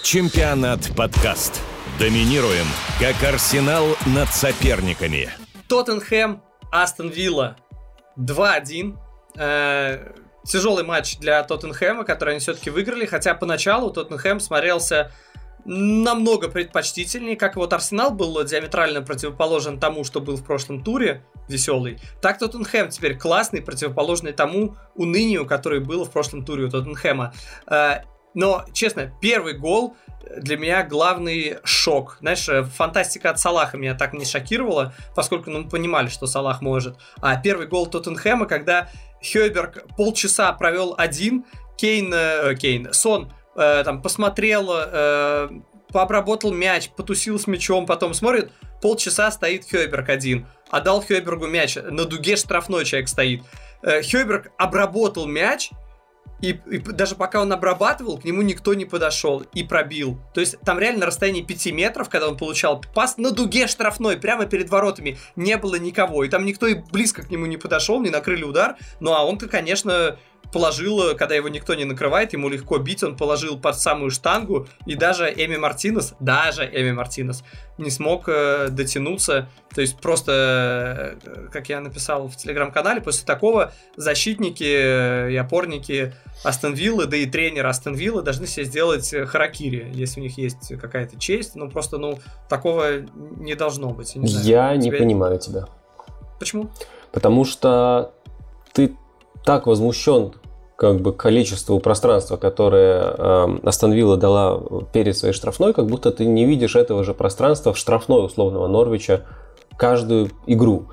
Чемпионат подкаст. Доминируем, как Арсенал над соперниками. Тоттенхэм, Астон Вилла 2-1. Э, тяжелый матч для Тоттенхэма, который они все-таки выиграли, хотя поначалу Тоттенхэм смотрелся намного предпочтительнее, как вот Арсенал был диаметрально противоположен тому, что был в прошлом туре, веселый, так Тоттенхэм теперь классный, противоположный тому унынию, который был в прошлом туре у Тоттенхэма. Э, но, честно, первый гол для меня главный шок. Знаешь, э, фантастика от Салаха меня так не шокировала, поскольку ну, мы понимали, что Салах может. А первый гол Тоттенхэма, когда Хёберг полчаса провел один, Кейн, э, Кейн, Сон э, там посмотрел, э, пообработал мяч, потусил с мячом, потом смотрит, полчаса стоит Хёберг один, отдал Хёбергу мяч, на дуге штрафной человек стоит. Э, Хёберг обработал мяч, и, и даже пока он обрабатывал, к нему никто не подошел и пробил. То есть там реально расстояние 5 метров, когда он получал пас на дуге штрафной, прямо перед воротами, не было никого. И там никто и близко к нему не подошел, не накрыли удар. Ну а он-то, конечно, положил, когда его никто не накрывает, ему легко бить, он положил под самую штангу, и даже Эми Мартинес, даже Эми Мартинес не смог э, дотянуться. То есть просто, э, как я написал в телеграм-канале, после такого защитники э, и опорники Астон Виллы, да и тренер Астон Виллы должны себе сделать э, харакири, если у них есть какая-то честь. Ну, просто, ну, такого не должно быть. Я не, знаю, я не понимаю тебя. Почему? Потому что ты так возмущен как бы количеству пространства, которое э, Астон дала перед своей штрафной, как будто ты не видишь этого же пространства в штрафной условного Норвича каждую игру.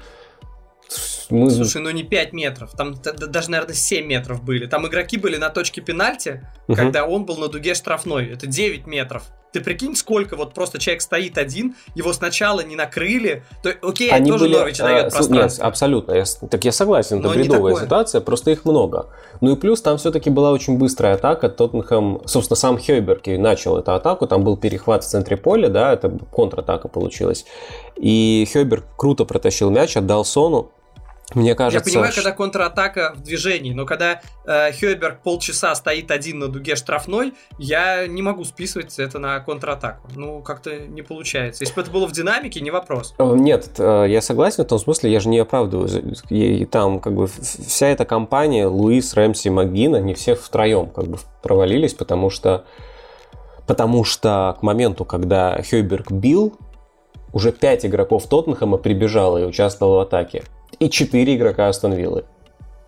Мы... Слушай, ну не 5 метров, там даже, наверное, 7 метров были. Там игроки были на точке пенальти, угу. когда он был на дуге штрафной. Это 9 метров. Ты прикинь, сколько вот просто человек стоит один, его сначала не накрыли. То, окей, Они тоже были, Норвич дает а, пространство. Нет, абсолютно. Я, так я согласен, это Но бредовая ситуация, просто их много. Ну и плюс там все-таки была очень быстрая атака. Тоттенхэм, собственно, сам Хейберг начал эту атаку. Там был перехват в центре поля, да, это контратака получилась. И Хейберг круто протащил мяч, отдал Сону. Мне кажется, Я понимаю, когда контратака в движении, но когда э, Хёберг полчаса стоит один на дуге штрафной, я не могу списывать это на контратаку. Ну, как-то не получается. Если бы это было в динамике, не вопрос. Э, нет, э, я согласен в том смысле, я же не оправдываю. И там как бы вся эта компания, Луис, Рэмси, Магина, не все втроем как бы провалились, потому что потому что к моменту, когда Хёберг бил, уже пять игроков Тоттенхэма прибежало и участвовало в атаке и 4 игрока Астон Виллы.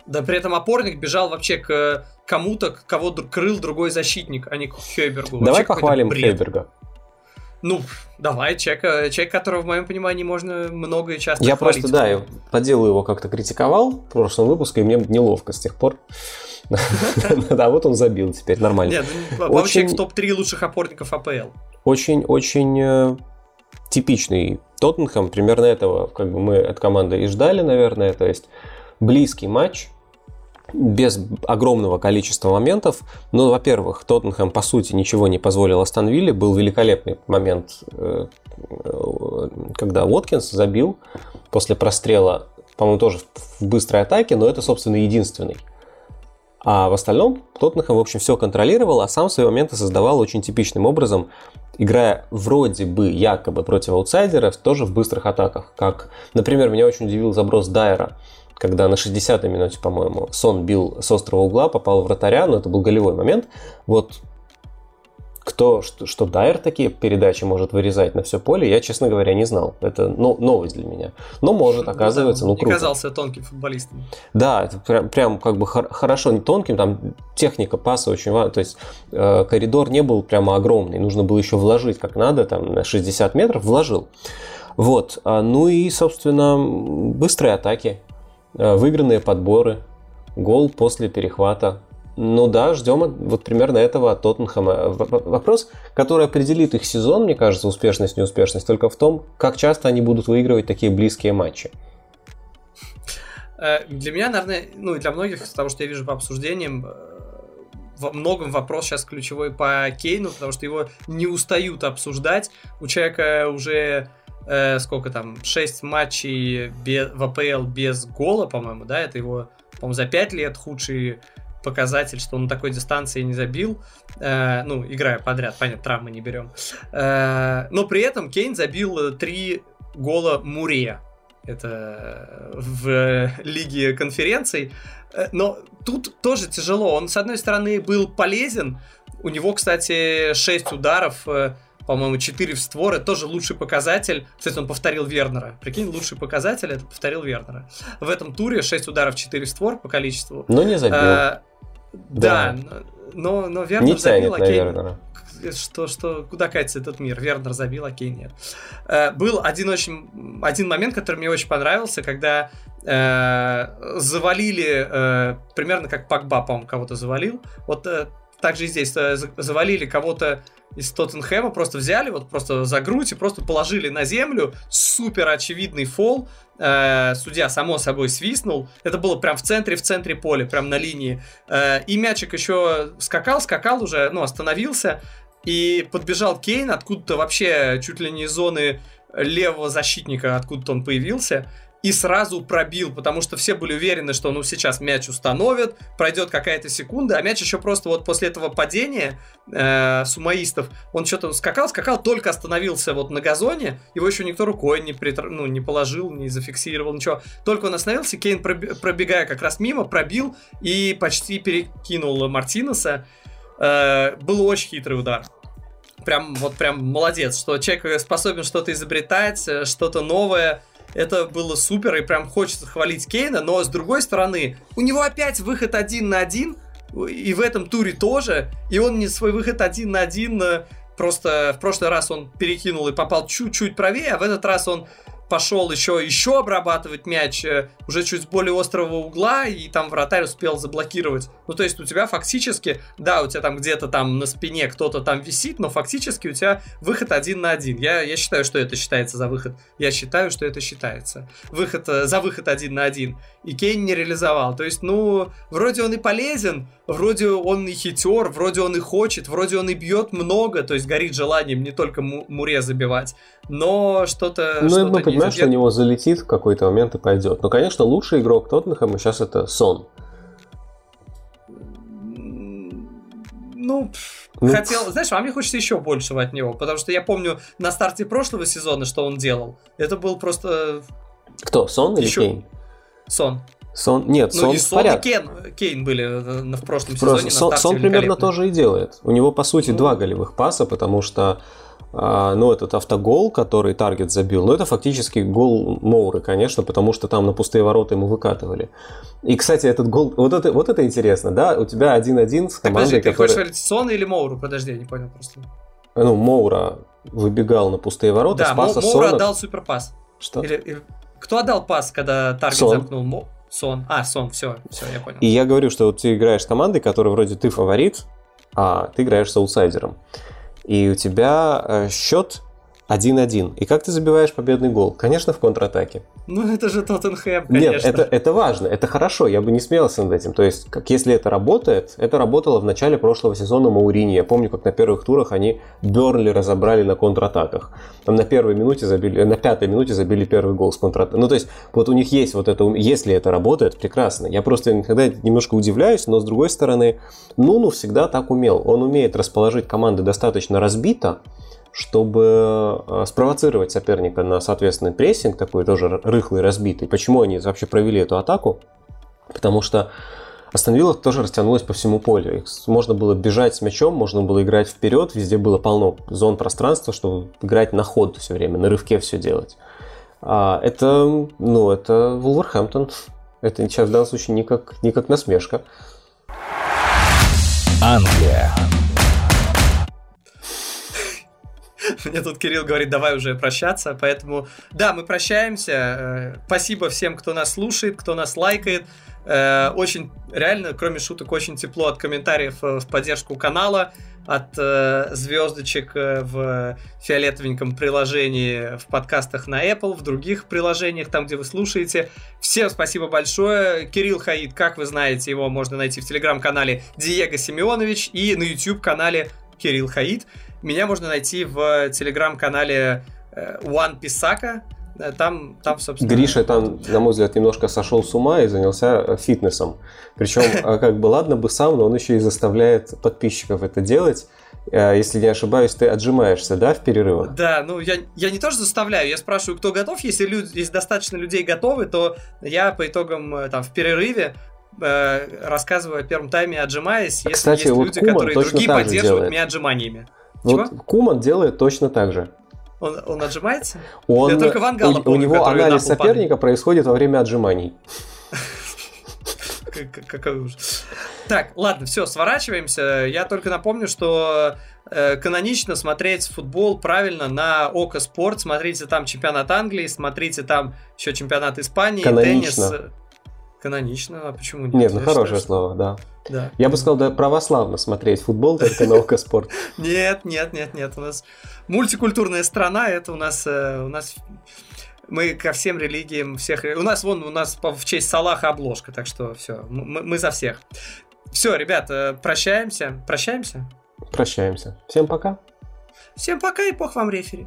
Да при этом опорник бежал вообще к кому-то, кого крыл другой защитник, а не к. Давай вообще похвалим Хейберга. Ну, давай, человек, человек, которого, в моем понимании, можно много и часто Я хвалить. просто, да, я по делу его как-то критиковал в прошлом выпуске, и мне неловко с тех пор. Да, вот он забил теперь, нормально. Нет, ну, вообще в топ-3 лучших опорников АПЛ. Очень-очень э, типичный Тоттенхэм, примерно этого как бы мы от команды и ждали, наверное, то есть близкий матч, без огромного количества моментов. Ну, во-первых, Тоттенхэм, по сути, ничего не позволил Астон Вилле. Был великолепный момент, э, когда Уоткинс забил после прострела, по-моему, тоже в быстрой атаке, но это, собственно, единственный. А в остальном Тоттенхэм, в общем, все контролировал, а сам свои моменты создавал очень типичным образом, играя вроде бы якобы против аутсайдеров, тоже в быстрых атаках. Как, например, меня очень удивил заброс Дайера, когда на 60-й минуте, по-моему, Сон бил с острого угла, попал в вратаря, но это был голевой момент. Вот кто, что, что Дайер такие передачи может вырезать на все поле, я, честно говоря, не знал. Это ну, новость для меня. Но может, оказывается, ну, ну круто. казался тонким футболистом. Да, это прям, прям как бы хор- хорошо, не тонким, там техника паса очень важна. То есть э, коридор не был прямо огромный, нужно было еще вложить как надо, там на 60 метров вложил. Вот, а, ну и, собственно, быстрые атаки, э, выигранные подборы, гол после перехвата, ну да, ждем вот примерно этого от Тоттенхэма. Вопрос, который определит их сезон, мне кажется, успешность, неуспешность, только в том, как часто они будут выигрывать такие близкие матчи. Э, для меня, наверное, ну и для многих, потому что я вижу по обсуждениям, э, во многом вопрос сейчас ключевой по Кейну, потому что его не устают обсуждать. У человека уже э, сколько там, 6 матчей без, в АПЛ без гола, по-моему, да, это его, по-моему, за 5 лет худший показатель, что он на такой дистанции не забил, э, ну, играя подряд, понятно, травмы не берем. Э, но при этом Кейн забил три гола Муре. Это в лиге конференций. Э, но тут тоже тяжело. Он, с одной стороны, был полезен. У него, кстати, 6 ударов э, по-моему, 4 в створ, это тоже лучший показатель. Кстати, он повторил Вернера. Прикинь, лучший показатель это повторил Вернера. В этом туре 6 ударов, 4 в створ по количеству. Но не забил. А, да, но, но Вернер не забил, окей. Вернера. Что, что, куда катится этот мир? Вернер забил, окей, нет. Э, был один очень, один момент, который мне очень понравился, когда э, завалили, э, примерно как Пакба, по-моему, кого-то завалил. Вот э, так же и здесь э, завалили кого-то из Тоттенхэма, просто взяли, вот просто за грудь и просто положили на землю. Супер очевидный фол. Э, судья, само собой, свистнул. Это было прям в центре, в центре поля, прям на линии. Э, и мячик еще скакал, скакал уже, ну, остановился. И подбежал Кейн откуда-то вообще чуть ли не из зоны левого защитника, откуда-то он появился и сразу пробил, потому что все были уверены, что ну сейчас мяч установят, пройдет какая-то секунда, а мяч еще просто вот после этого падения э, сумаистов, он что-то скакал, скакал, только остановился вот на газоне, его еще никто рукой не, притр... ну, не положил, не зафиксировал, ничего. Только он остановился, Кейн, пробегая как раз мимо, пробил и почти перекинул Мартинеса. Э, был очень хитрый удар прям вот прям молодец, что человек способен что-то изобретать, э, что-то новое, это было супер, и прям хочется хвалить Кейна, но с другой стороны, у него опять выход один на один, и в этом туре тоже, и он не свой выход один на один э, просто в прошлый раз он перекинул и попал чуть-чуть правее, а в этот раз он пошел еще, еще обрабатывать мяч э, уже чуть с более острого угла, и там вратарь успел заблокировать. Ну, то есть у тебя фактически, да, у тебя там где-то там на спине кто-то там висит, но фактически у тебя выход один на один. Я, я считаю, что это считается за выход. Я считаю, что это считается. Выход, э, за выход один на один. И Кейн не реализовал. То есть, ну, вроде он и полезен, вроде он и хитер, вроде он и хочет, вроде он и бьет много, то есть горит желанием не только Муре забивать, но что-то... Ну, что мы, понимаешь, что у него залетит в какой-то момент и пойдет. Но, конечно, лучший игрок Тоттенхэма сейчас это Сон. Ну, ну, хотел, знаешь, а мне хочется еще большего от него, потому что я помню на старте прошлого сезона, что он делал. Это был просто... Кто, Сон или еще... Кейн? Сон. Сон, нет, ну, Сон и Сон и Кен, Кейн были в прошлом Просто сезоне. Сон, Сон примерно тоже и делает. У него, по сути, ну... два голевых паса, потому что ну, этот автогол, который Таргет забил, ну, это фактически гол Моуры, конечно, потому что там на пустые ворота ему выкатывали. И, кстати, этот гол, вот это, вот это интересно, да, у тебя 1-1 с командой, так, подожди, ты хочешь говорить Сон или Моуру? Подожди, я не понял просто. Ну, Моура выбегал на пустые ворота, да, спаса Моура Сона. отдал суперпас. Что? Или, или... Кто отдал пас, когда Таргет Сон. замкнул? Мо... Сон. А, Сон, все, все, я понял. И я говорю, что вот ты играешь с командой, которой вроде ты фаворит, а ты играешь с аутсайдером и у тебя э, счет 1-1. И как ты забиваешь победный гол? Конечно, в контратаке. Ну, это же Тоттенхэм, конечно. Нет, это, это важно, это хорошо, я бы не смеялся над этим. То есть, как если это работает, это работало в начале прошлого сезона Маурини. Я помню, как на первых турах они Бернли разобрали на контратаках. Там на первой минуте забили, на пятой минуте забили первый гол с контратака. Ну, то есть, вот у них есть вот это, если это работает, прекрасно. Я просто иногда немножко удивляюсь, но с другой стороны, Нуну всегда так умел. Он умеет расположить команды достаточно разбито, чтобы э, спровоцировать соперника на соответственный прессинг, такой тоже рыхлый, разбитый. Почему они вообще провели эту атаку? Потому что Астон тоже растянулась по всему полю. Можно было бежать с мячом, можно было играть вперед, везде было полно зон пространства, чтобы играть на ход все время, на рывке все делать. А это, ну, это Вулверхэмптон. Это сейчас в данном случае не как, не как насмешка. Англия. Мне тут Кирилл говорит, давай уже прощаться, поэтому да, мы прощаемся. Э, спасибо всем, кто нас слушает, кто нас лайкает. Э, очень, реально, кроме шуток, очень тепло от комментариев э, в поддержку канала, от звездочек в фиолетовеньком приложении в подкастах на Apple, в других приложениях, там, где вы слушаете. Всем спасибо большое. Кирилл Хаид, как вы знаете, его можно найти в телеграм-канале Диего Семенович и на YouTube-канале Кирилл Хаид. Меня можно найти в телеграм-канале э, One Писака. Э, там, там, собственно... Гриша там, на мой взгляд, немножко сошел с ума и занялся э, фитнесом. Причем, как бы, ладно бы сам, но он еще и заставляет подписчиков это делать. Если не ошибаюсь, ты отжимаешься, да, в перерывах? Да, ну я, я не тоже заставляю, я спрашиваю, кто готов. Если, люди, если достаточно людей готовы, то я по итогам там в перерыве э, рассказываю о первом тайме, отжимаясь, если Кстати, есть вот люди, которые другие поддерживают меня отжиманиями. Вот Чего? Куман делает точно так же. Он, он отжимается? Он, Я только Вангала у, помню, у него анализ соперника падает. происходит во время отжиманий. Какой ужас. Так, ладно, все, сворачиваемся. Я только напомню, что э, канонично смотреть футбол правильно на Око Спорт. Смотрите там чемпионат Англии, смотрите там еще чемпионат Испании, канонично. теннис. Канонично, а почему нет? Нет, ну хорошее слово, да. Да. Я бы сказал, да, православно смотреть футбол, только на Око Спорт. Нет, нет, нет, нет. У нас мультикультурная страна, это у нас, э, у нас мы ко всем религиям всех... У нас, вон, у нас в честь Салаха обложка, так что все, мы, мы за всех. Все, ребят, прощаемся. Прощаемся? Прощаемся. Всем пока. Всем пока и пох вам рефери.